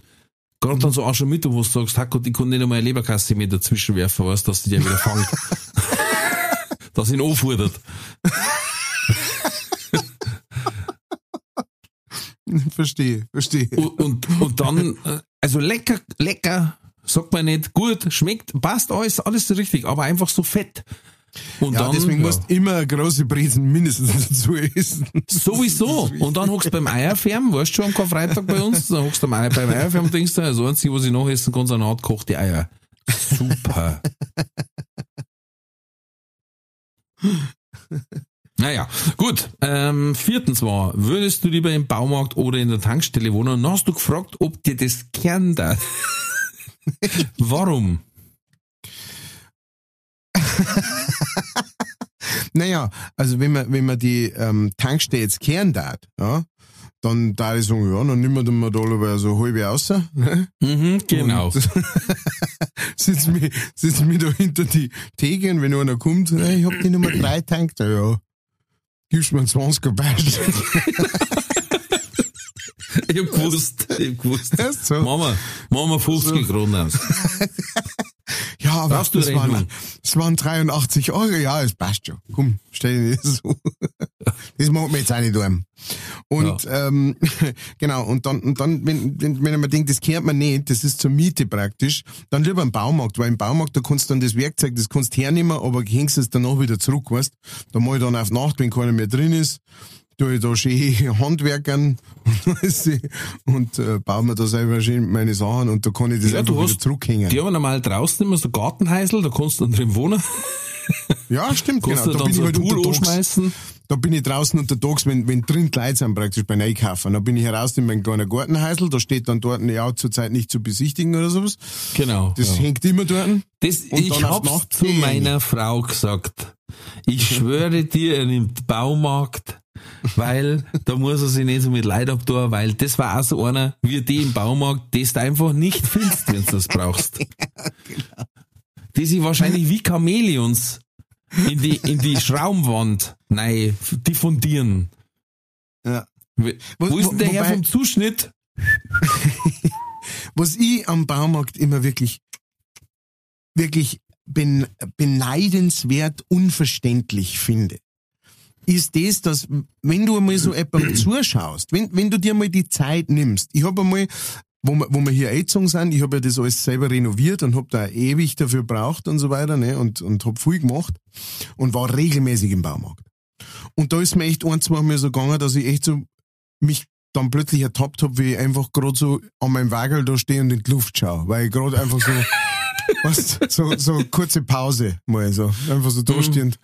Gerade dann so auch schon mit, wo du sagst, Hack, ich kann nicht einmal eine Leberkasse mit dazwischen werfen, weißt, dass die der wieder fangt. dass ihn anfordert. verstehe, verstehe. Und, und, und dann, äh, also lecker, lecker, sagt man nicht, gut, schmeckt, passt alles, alles so richtig, aber einfach so fett. Und Ja, dann, deswegen ja, musst du immer große Brezen mindestens dazu essen. sowieso. Und dann hockst du beim Eierfärben, weißt du schon, am Karfreitag bei uns, dann hockst du beim, Eier, beim Eierfärben und denkst du, also einzig, was ich noch essen kann, sind hart gekochte Eier. Super. Naja, gut. Ähm, viertens war, würdest du lieber im Baumarkt oder in der Tankstelle wohnen? Und dann hast du gefragt, ob dir das gern da. Warum? Naja, also wenn man, wenn man die ähm, Tankstelle jetzt kehren darf, ja, dann da ich sagen, ja, dann nehmen wir dann mal da aber so halbe außer. Ne? Mhm, genau. Und Sitz mich, sitz mich da hinter die Theke und wenn einer kommt, hey, ich hab die Nummer drei tankt, ja. Gibst mir einen 20er Beispiel. Ich hab gewusst, ich hab gewusst. Ist so. Mama, Mama 50 Kronen aus. Ja, aber du das waren, das waren 83 Euro. Ja, das passt schon. Komm, stell dir das so. Das macht mir jetzt auch nicht um. Und ähm, genau, und dann, und dann wenn, wenn, wenn man denkt, das kehrt man nicht, das ist zur Miete praktisch, dann lieber im Baumarkt, weil im Baumarkt, da kannst du dann das Werkzeug, das kannst du hernehmen, aber hängst es danach wieder zurück, weißt Da ich dann auf Nacht, wenn keiner mehr drin ist, tue ich da schön Handwerkern und äh, baue mir da selber schön meine Sachen und da kann ich das Ja, einfach du wieder zurückhängen. die haben normal draußen immer so Gartenhäusl, da kannst du dann drin wohnen, Ja, stimmt, genau. Da bin ich so halt einen Pool untertags. Da bin ich draußen untertags, wenn, wenn drin Leute sind, praktisch beim Einkaufen. Da bin ich heraus in meinem kleinen Gartenhäusl, da steht dann dort, ja, zurzeit nicht zu besichtigen oder sowas. Genau. Das ja. hängt immer dort. Das, ich hab's zu meiner Frau gesagt. Ich schwöre dir, im Baumarkt, weil da muss er sich nicht so mit Leid abtun, weil das war auch so einer wie die im Baumarkt, das du einfach nicht findest, wenn du das brauchst. Die sich wahrscheinlich wie Chamäleons in die, in die Schraubenwand, nein, diffundieren. Ja. Wo, wo ist denn der Herr vom Zuschnitt? Was ich am Baumarkt immer wirklich, wirklich ben, beneidenswert unverständlich finde, ist das, dass wenn du einmal so jemandem zuschaust, wenn, wenn du dir mal die Zeit nimmst, ich habe einmal, wo wir, wo wir hier Eingezogen sind, ich habe ja das alles selber renoviert und habe da ewig dafür braucht und so weiter, ne, und, und habe viel gemacht und war regelmäßig im Baumarkt. Und da ist mir echt ein, zwei Mal so gegangen, dass ich echt so mich dann plötzlich ertappt habe, wie ich einfach gerade so an meinem Wagel da stehe und in die Luft schaue, weil ich gerade einfach so, weißt, so, so kurze Pause mal so, einfach so da stehend.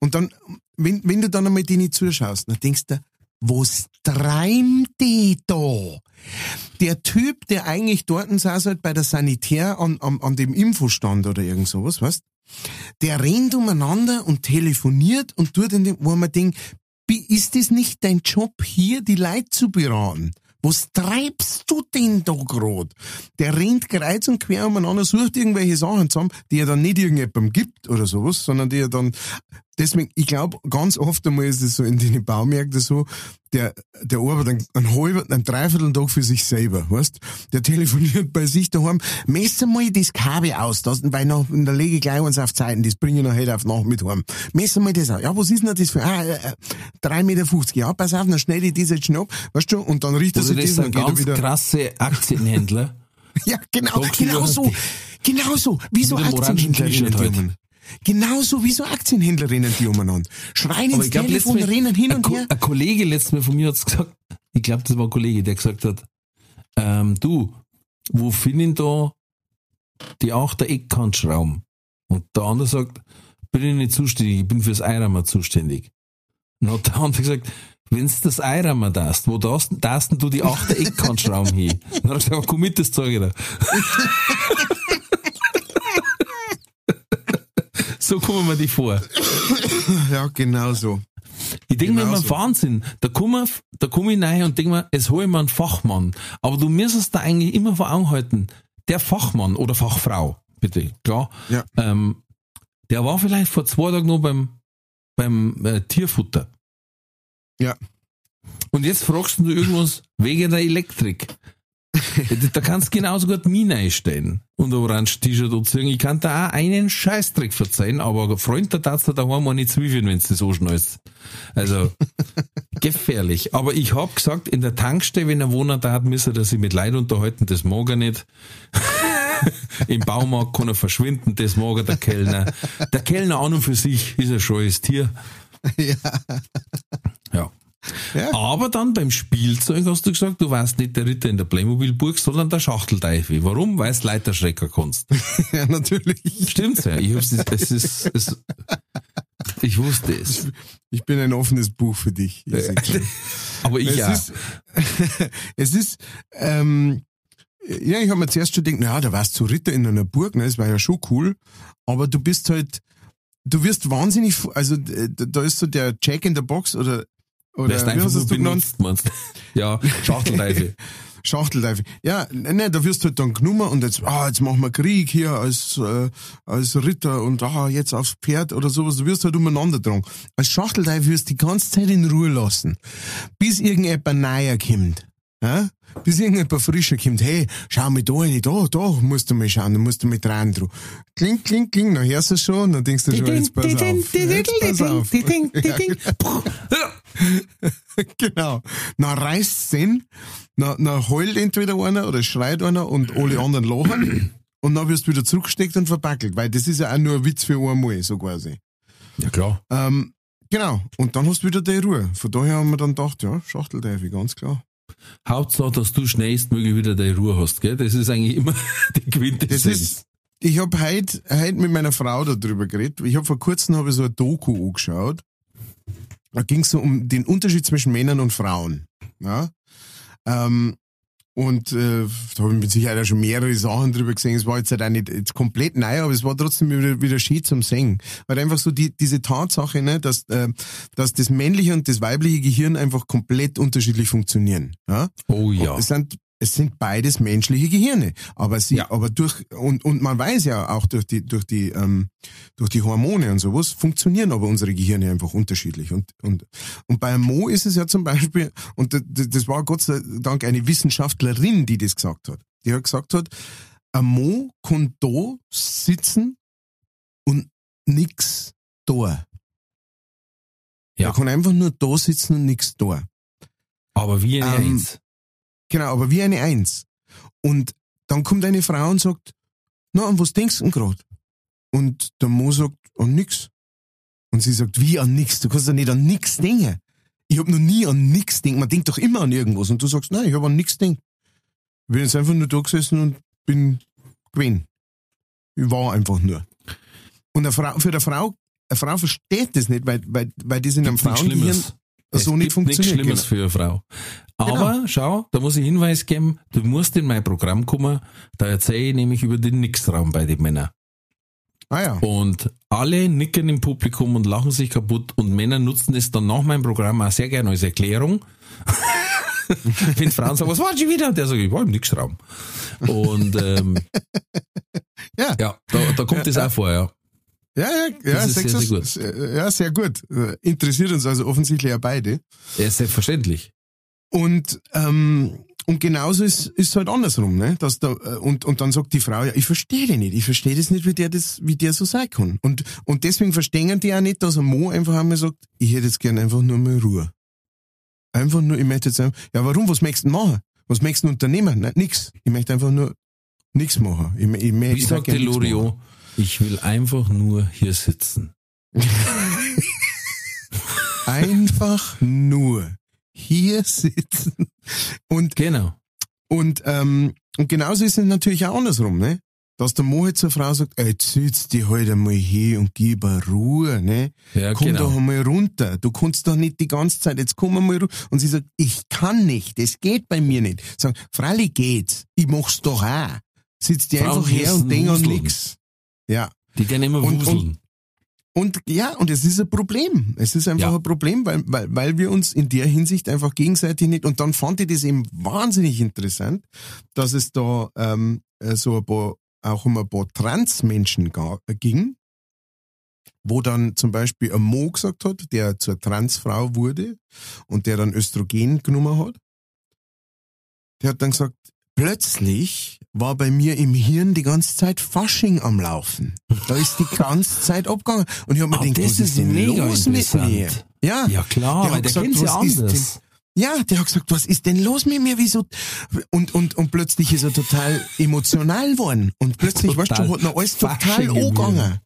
Und dann, wenn, wenn du dann einmal denen zuschaust, dann denkst du, was treibt die da? Der Typ, der eigentlich dort saß halt bei der Sanitär an, an, an dem Infostand oder irgend sowas, weißt? Der rennt umeinander und telefoniert und tut in dem, wo man denkt, ist es nicht dein Job hier, die Leute zu beraten? Was treibst du denn da grad? Der rennt kreuz und quer umeinander, sucht irgendwelche Sachen zusammen, die er dann nicht irgendjemandem gibt oder sowas, sondern die er dann, deswegen, ich glaube, ganz oft einmal ist es so in den Baumärkten so, der, der arbeitet einen, einen halben, einen dreiviertel Tag für sich selber, weißt? Der telefoniert bei sich daheim, messe mal das Kabel aus, das, weil noch, da lege ich gleich eins auf Zeiten, das bringe ich noch heute auf Nacht mit heim. Messe mal das aus. Ja, was ist denn das für, ah, äh, äh, 3,50 Meter. Ja, pass auf, dann schneide ich das jetzt schnell ab, weißt du, und dann richtet Also sich das das sind und geht er ganz wieder. krasse Aktienhändler. Ja, genau, genau so. Genau so. Wie so Mit dem orangen Aktienhändlerinnen, T-Shirt die halt. um. Genau so wie so Aktienhändlerinnen, die umeinander. Schreien ins Telefon, letztes Mal- rennen hin und her. ein Kollege letztes Mal von mir hat's gesagt, ich glaube, das war ein Kollege, der gesagt hat, ähm, du, wo finden da die achter Eckkantschrauben? Und der andere sagt, bin ich nicht zuständig, ich bin fürs Eirammer zuständig. Und hat der andere gesagt, wenn's das Eirammer darfst, wo darfst, darfst du die achter Eckkantschrauben hin? Und dann hat er gesagt, komm mit, das zeige ich dir. so kommen wir die vor. Ja, genau so. Ich denke mir Genau immer, so. Wahnsinn, da komme da komm ich rein und denke mir, es hole ich mir einen Fachmann. Aber du müsstest da eigentlich immer vor Augen halten, der Fachmann oder Fachfrau, bitte, klar, Ja. ähm, der war vielleicht vor zwei Tagen noch beim, beim äh, Tierfutter. Ja. Und jetzt fragst du irgendwas wegen der Elektrik. Da kannst du genauso gut Mine einstellen und ein orange T-Shirt anziehen. Ich kann da auch einen Scheißdreck verzeihen, aber Freund, da darfst du daheim mal nicht zwiefeln, wenn du das anschnallst. Also, gefährlich. Aber ich hab gesagt, in der Tankstelle, wenn er wohnen da hat, müsste er sich mit Leid unterhalten, das mag er nicht. Im Baumarkt kann er verschwinden, das mag er der Kellner. Der Kellner an und für sich ist ein scheues Tier. Ja. Ja. Ja. Aber dann beim Spielzeug hast du gesagt, du warst nicht der Ritter in der Playmobil-Burg, sondern der Schachtelteufel. Warum? Weil du Leiterschrecker kannst. ja, natürlich. Stimmt's ja. Ich, hab's, es ist, es, ich wusste es. Ich bin ein offenes Buch für dich. Ich. Aber ich es ja. ist, es ist, ähm, ja, ich habe mir zuerst schon gedacht, naja, da warst du Ritter in einer Burg, ne, das war ja schon cool, aber du bist halt, du wirst wahnsinnig, also äh, da ist so der Jack in der Box oder, oder wie einfach nur du benutzt, meinst? Ja, Schachtelteufel. Schachtelteufel. Ja, ne, da wirst du halt dann genommen und jetzt, ah, jetzt machen wir Krieg hier als, äh, als Ritter und ah, jetzt aufs Pferd oder sowas. Du wirst halt umeinander dran. Als Schachtelteufel wirst du die ganze Zeit in Ruhe lassen, bis irgendjemand neuer kommt. Ja? Bis irgendjemand frischer kommt, hey, schau mal da rein, da, da musst du mal schauen, da musst du mit rein drauf. Kling, kling, kling, dann hörst du es schon, dann denkst du schon, jetzt pass auf. Jetzt pass auf. genau. Dann reißt's hin, dann, dann heult entweder einer oder schreit einer und alle anderen lachen und dann wirst du wieder zurückgesteckt und verpackelt, weil das ist ja auch nur ein Witz für einmal, so quasi. Ja, klar. Ähm, genau. Und dann hast du wieder die Ruhe. Von daher haben wir dann gedacht, ja, Schachtelteufel, ganz klar. Hauptsache, dass du schnellstmöglich wieder deine Ruhe hast, gell? Das ist eigentlich immer die Quintessenz. ich habe heute heut mit meiner Frau darüber geredet. Ich habe vor kurzem hab ich so ein Doku angeschaut. Da ging es so um den Unterschied zwischen Männern und Frauen. Ja? Ähm, Und äh, da habe ich mit Sicherheit auch schon mehrere Sachen drüber gesehen. Es war jetzt halt auch nicht jetzt komplett neu, aber es war trotzdem wieder, wieder schön zum Singen. Weil einfach so die, diese Tatsache, ne, dass, äh, dass das männliche und das weibliche Gehirn einfach komplett unterschiedlich funktionieren. Ja? Oh ja. Und Es sind es sind beides menschliche Gehirne, aber sie, Ja. aber durch und und man weiß ja auch durch die durch die ähm, durch die Hormone und sowas funktionieren aber unsere Gehirne einfach unterschiedlich und und und bei Mo ist es ja zum Beispiel und das war Gott sei Dank eine Wissenschaftlerin, die das gesagt hat. Die hat gesagt hat, ein Mo kann da sitzen und nix da. Ja. Er kann einfach nur da sitzen und nix da. Aber wie eine Ähm. Genau, aber wie eine Eins. Und dann kommt eine Frau und sagt, na, an was denkst du denn grad? Und der Mo sagt, an nix. Und sie sagt, wie an nix? Du kannst doch nicht an nix denken. Ich hab noch nie an nix denkt. Man denkt doch immer an irgendwas. Und du sagst, nein, ich hab an nix denkt. Ich bin jetzt einfach nur da gesessen und bin gewesen. Ich war einfach nur. Und eine Frau, für eine Frau, eine Frau versteht das nicht, weil, weil, weil das in einem Frauengehirn Schlimmes. so es nicht funktioniert. Nichts Schlimmes für eine Frau. Aber schau, da muss ich Hinweis geben, du musst in mein Programm kommen, da erzähle ich nämlich über den Nixtraum bei den Männern. Ah ja. Und alle nicken im Publikum und lachen sich kaputt und Männer nutzen es dann nach meinem Programm auch sehr gerne als Erklärung. Wenn Frauen sagen, was war schon wieder? Und der sagt, ich war im Nixtraum. Und ähm, Ja. ja, da, da kommt das auch vor, ja. Ja, ja, ja, sehr, sehr gut. sehr- ja, sehr gut. Äh, Interessiert uns also offensichtlich ja beide. Ja, selbstverständlich. Und, ähm, und genauso ist ist halt andersrum, ne? Dass da, äh, und, und dann sagt die Frau, ja, ich verstehe den nicht, ich verstehe das nicht, wie der das, wie der so sein kann. Und, und deswegen verstehen die auch nicht, dass ein Mo einfach einmal sagt, ich hätte jetzt gerne einfach nur mal Ruhe. Einfach nur, ich möchte jetzt einfach, ja, warum, was möchtest du machen? Was möchtest du unternehmen? Nein, nix. Ich möchte einfach nur nix machen. Ich, ich, ich, Wie ich sagt möchte der Loriot, ich will einfach nur hier sitzen. einfach nur hier sitzen. Und, Genau. und, ähm, und genauso ist es natürlich auch andersrum, ne? Dass der Mo jetzt zur Frau sagt, ey, jetzt sitz dich halt einmal hier und gib Ruhe, ne? Ja, komm genau. doch einmal runter. Du kannst doch nicht die ganze Zeit, jetzt komm einmal runter. Und sie sagt, ich kann nicht, das geht bei mir nicht. Sag, freilich geht's, ich mach's doch auch. Sitz dir Frauen einfach her und denk an nix. Ja. Die gerne immer Und- wuseln. Und ja, und es ist ein Problem. Es ist einfach Ja. ein Problem, weil, weil, weil wir uns in der Hinsicht einfach gegenseitig nicht. Und dann fand ich das eben wahnsinnig interessant, dass es da ähm, äh, so ein paar, auch um ein paar Transmenschen äh, ging, wo dann zum Beispiel ein Mo gesagt hat, der zur Transfrau wurde und der dann Östrogen genommen hat. Der hat dann gesagt, plötzlich war bei mir im Hirn die ganze Zeit Fasching am Laufen. Da ist die ganze Zeit abgegangen. Und ich hab mir Ah, gedacht, das was ist ist denn mega los mit mir? Ja. Ja klar, Der weil hat der gesagt, kennt's ja anders. Ja, der hat gesagt, was ist denn los mit mir? Wieso? Und, und, und plötzlich ist er total emotional geworden. Und plötzlich, weißt Total du, hat noch alles total angegangen.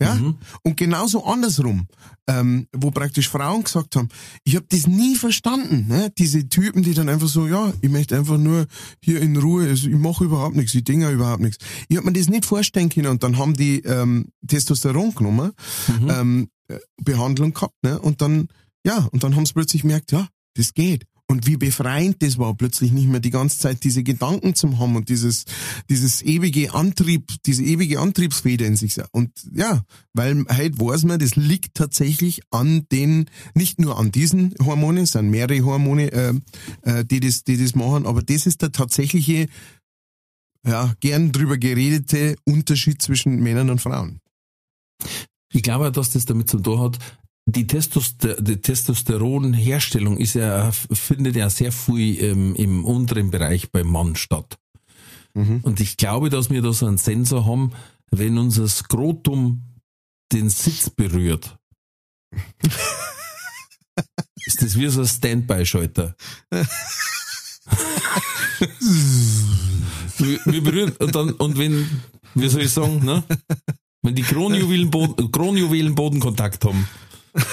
Ja? Mhm. Und genauso andersrum, ähm, wo praktisch Frauen gesagt haben, ich habe das nie verstanden, ne? diese Typen, die dann einfach so, ja, ich möchte einfach nur hier in Ruhe, also ich mache überhaupt nichts, ich denke überhaupt nichts. Ich habe mir das nicht vorstellen können und dann haben die ähm, Testosteron genommen, Mhm. ähm, äh, Behandlung gehabt, ne? und dann, ja, und dann haben sie plötzlich gemerkt, ja, das geht. Und wie befreiend das war, plötzlich nicht mehr die ganze Zeit diese Gedanken zu haben und dieses, dieses ewige Antrieb, diese ewige Antriebsfeder in sich. Und ja, weil heute weiß man, das liegt tatsächlich an den, nicht nur an diesen Hormonen, es sind mehrere Hormone, äh, äh, die das, die das machen, aber das ist der tatsächliche, ja, gern drüber geredete Unterschied zwischen Männern und Frauen. Ich glaube, dass das damit zu tun hat, die, Testoster die Testosteronherstellung ist ja, findet ja sehr viel ähm, im unteren Bereich beim Mann statt. Mhm. Und ich glaube, dass wir da so einen Sensor haben, wenn unser Skrotum den Sitz berührt. ist das wie so ein Standby-Schalter. wir, wir berühren, und dann, und wenn, wie soll ich sagen, ne? Wenn die Kronjuwelen, Boden, Kronjuwelen Bodenkontakt haben,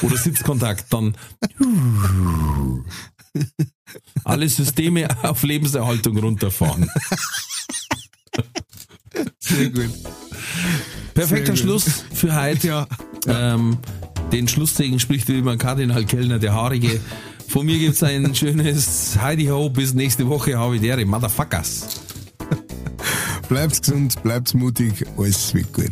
oder Sitzkontakt, dann alle Systeme auf Lebenserhaltung runterfahren. Sehr gut. Perfekter Sehr gut. Schluss für heute. Ja. Ähm, den Schlusssegen spricht wie immer Kardinal Kellner, der Haarige Von mir gibt's ein schönes Heidi Ho. Bis nächste Woche. Habe ich dere Motherfuckers. Bleibt gesund, bleibt mutig, alles wird gut.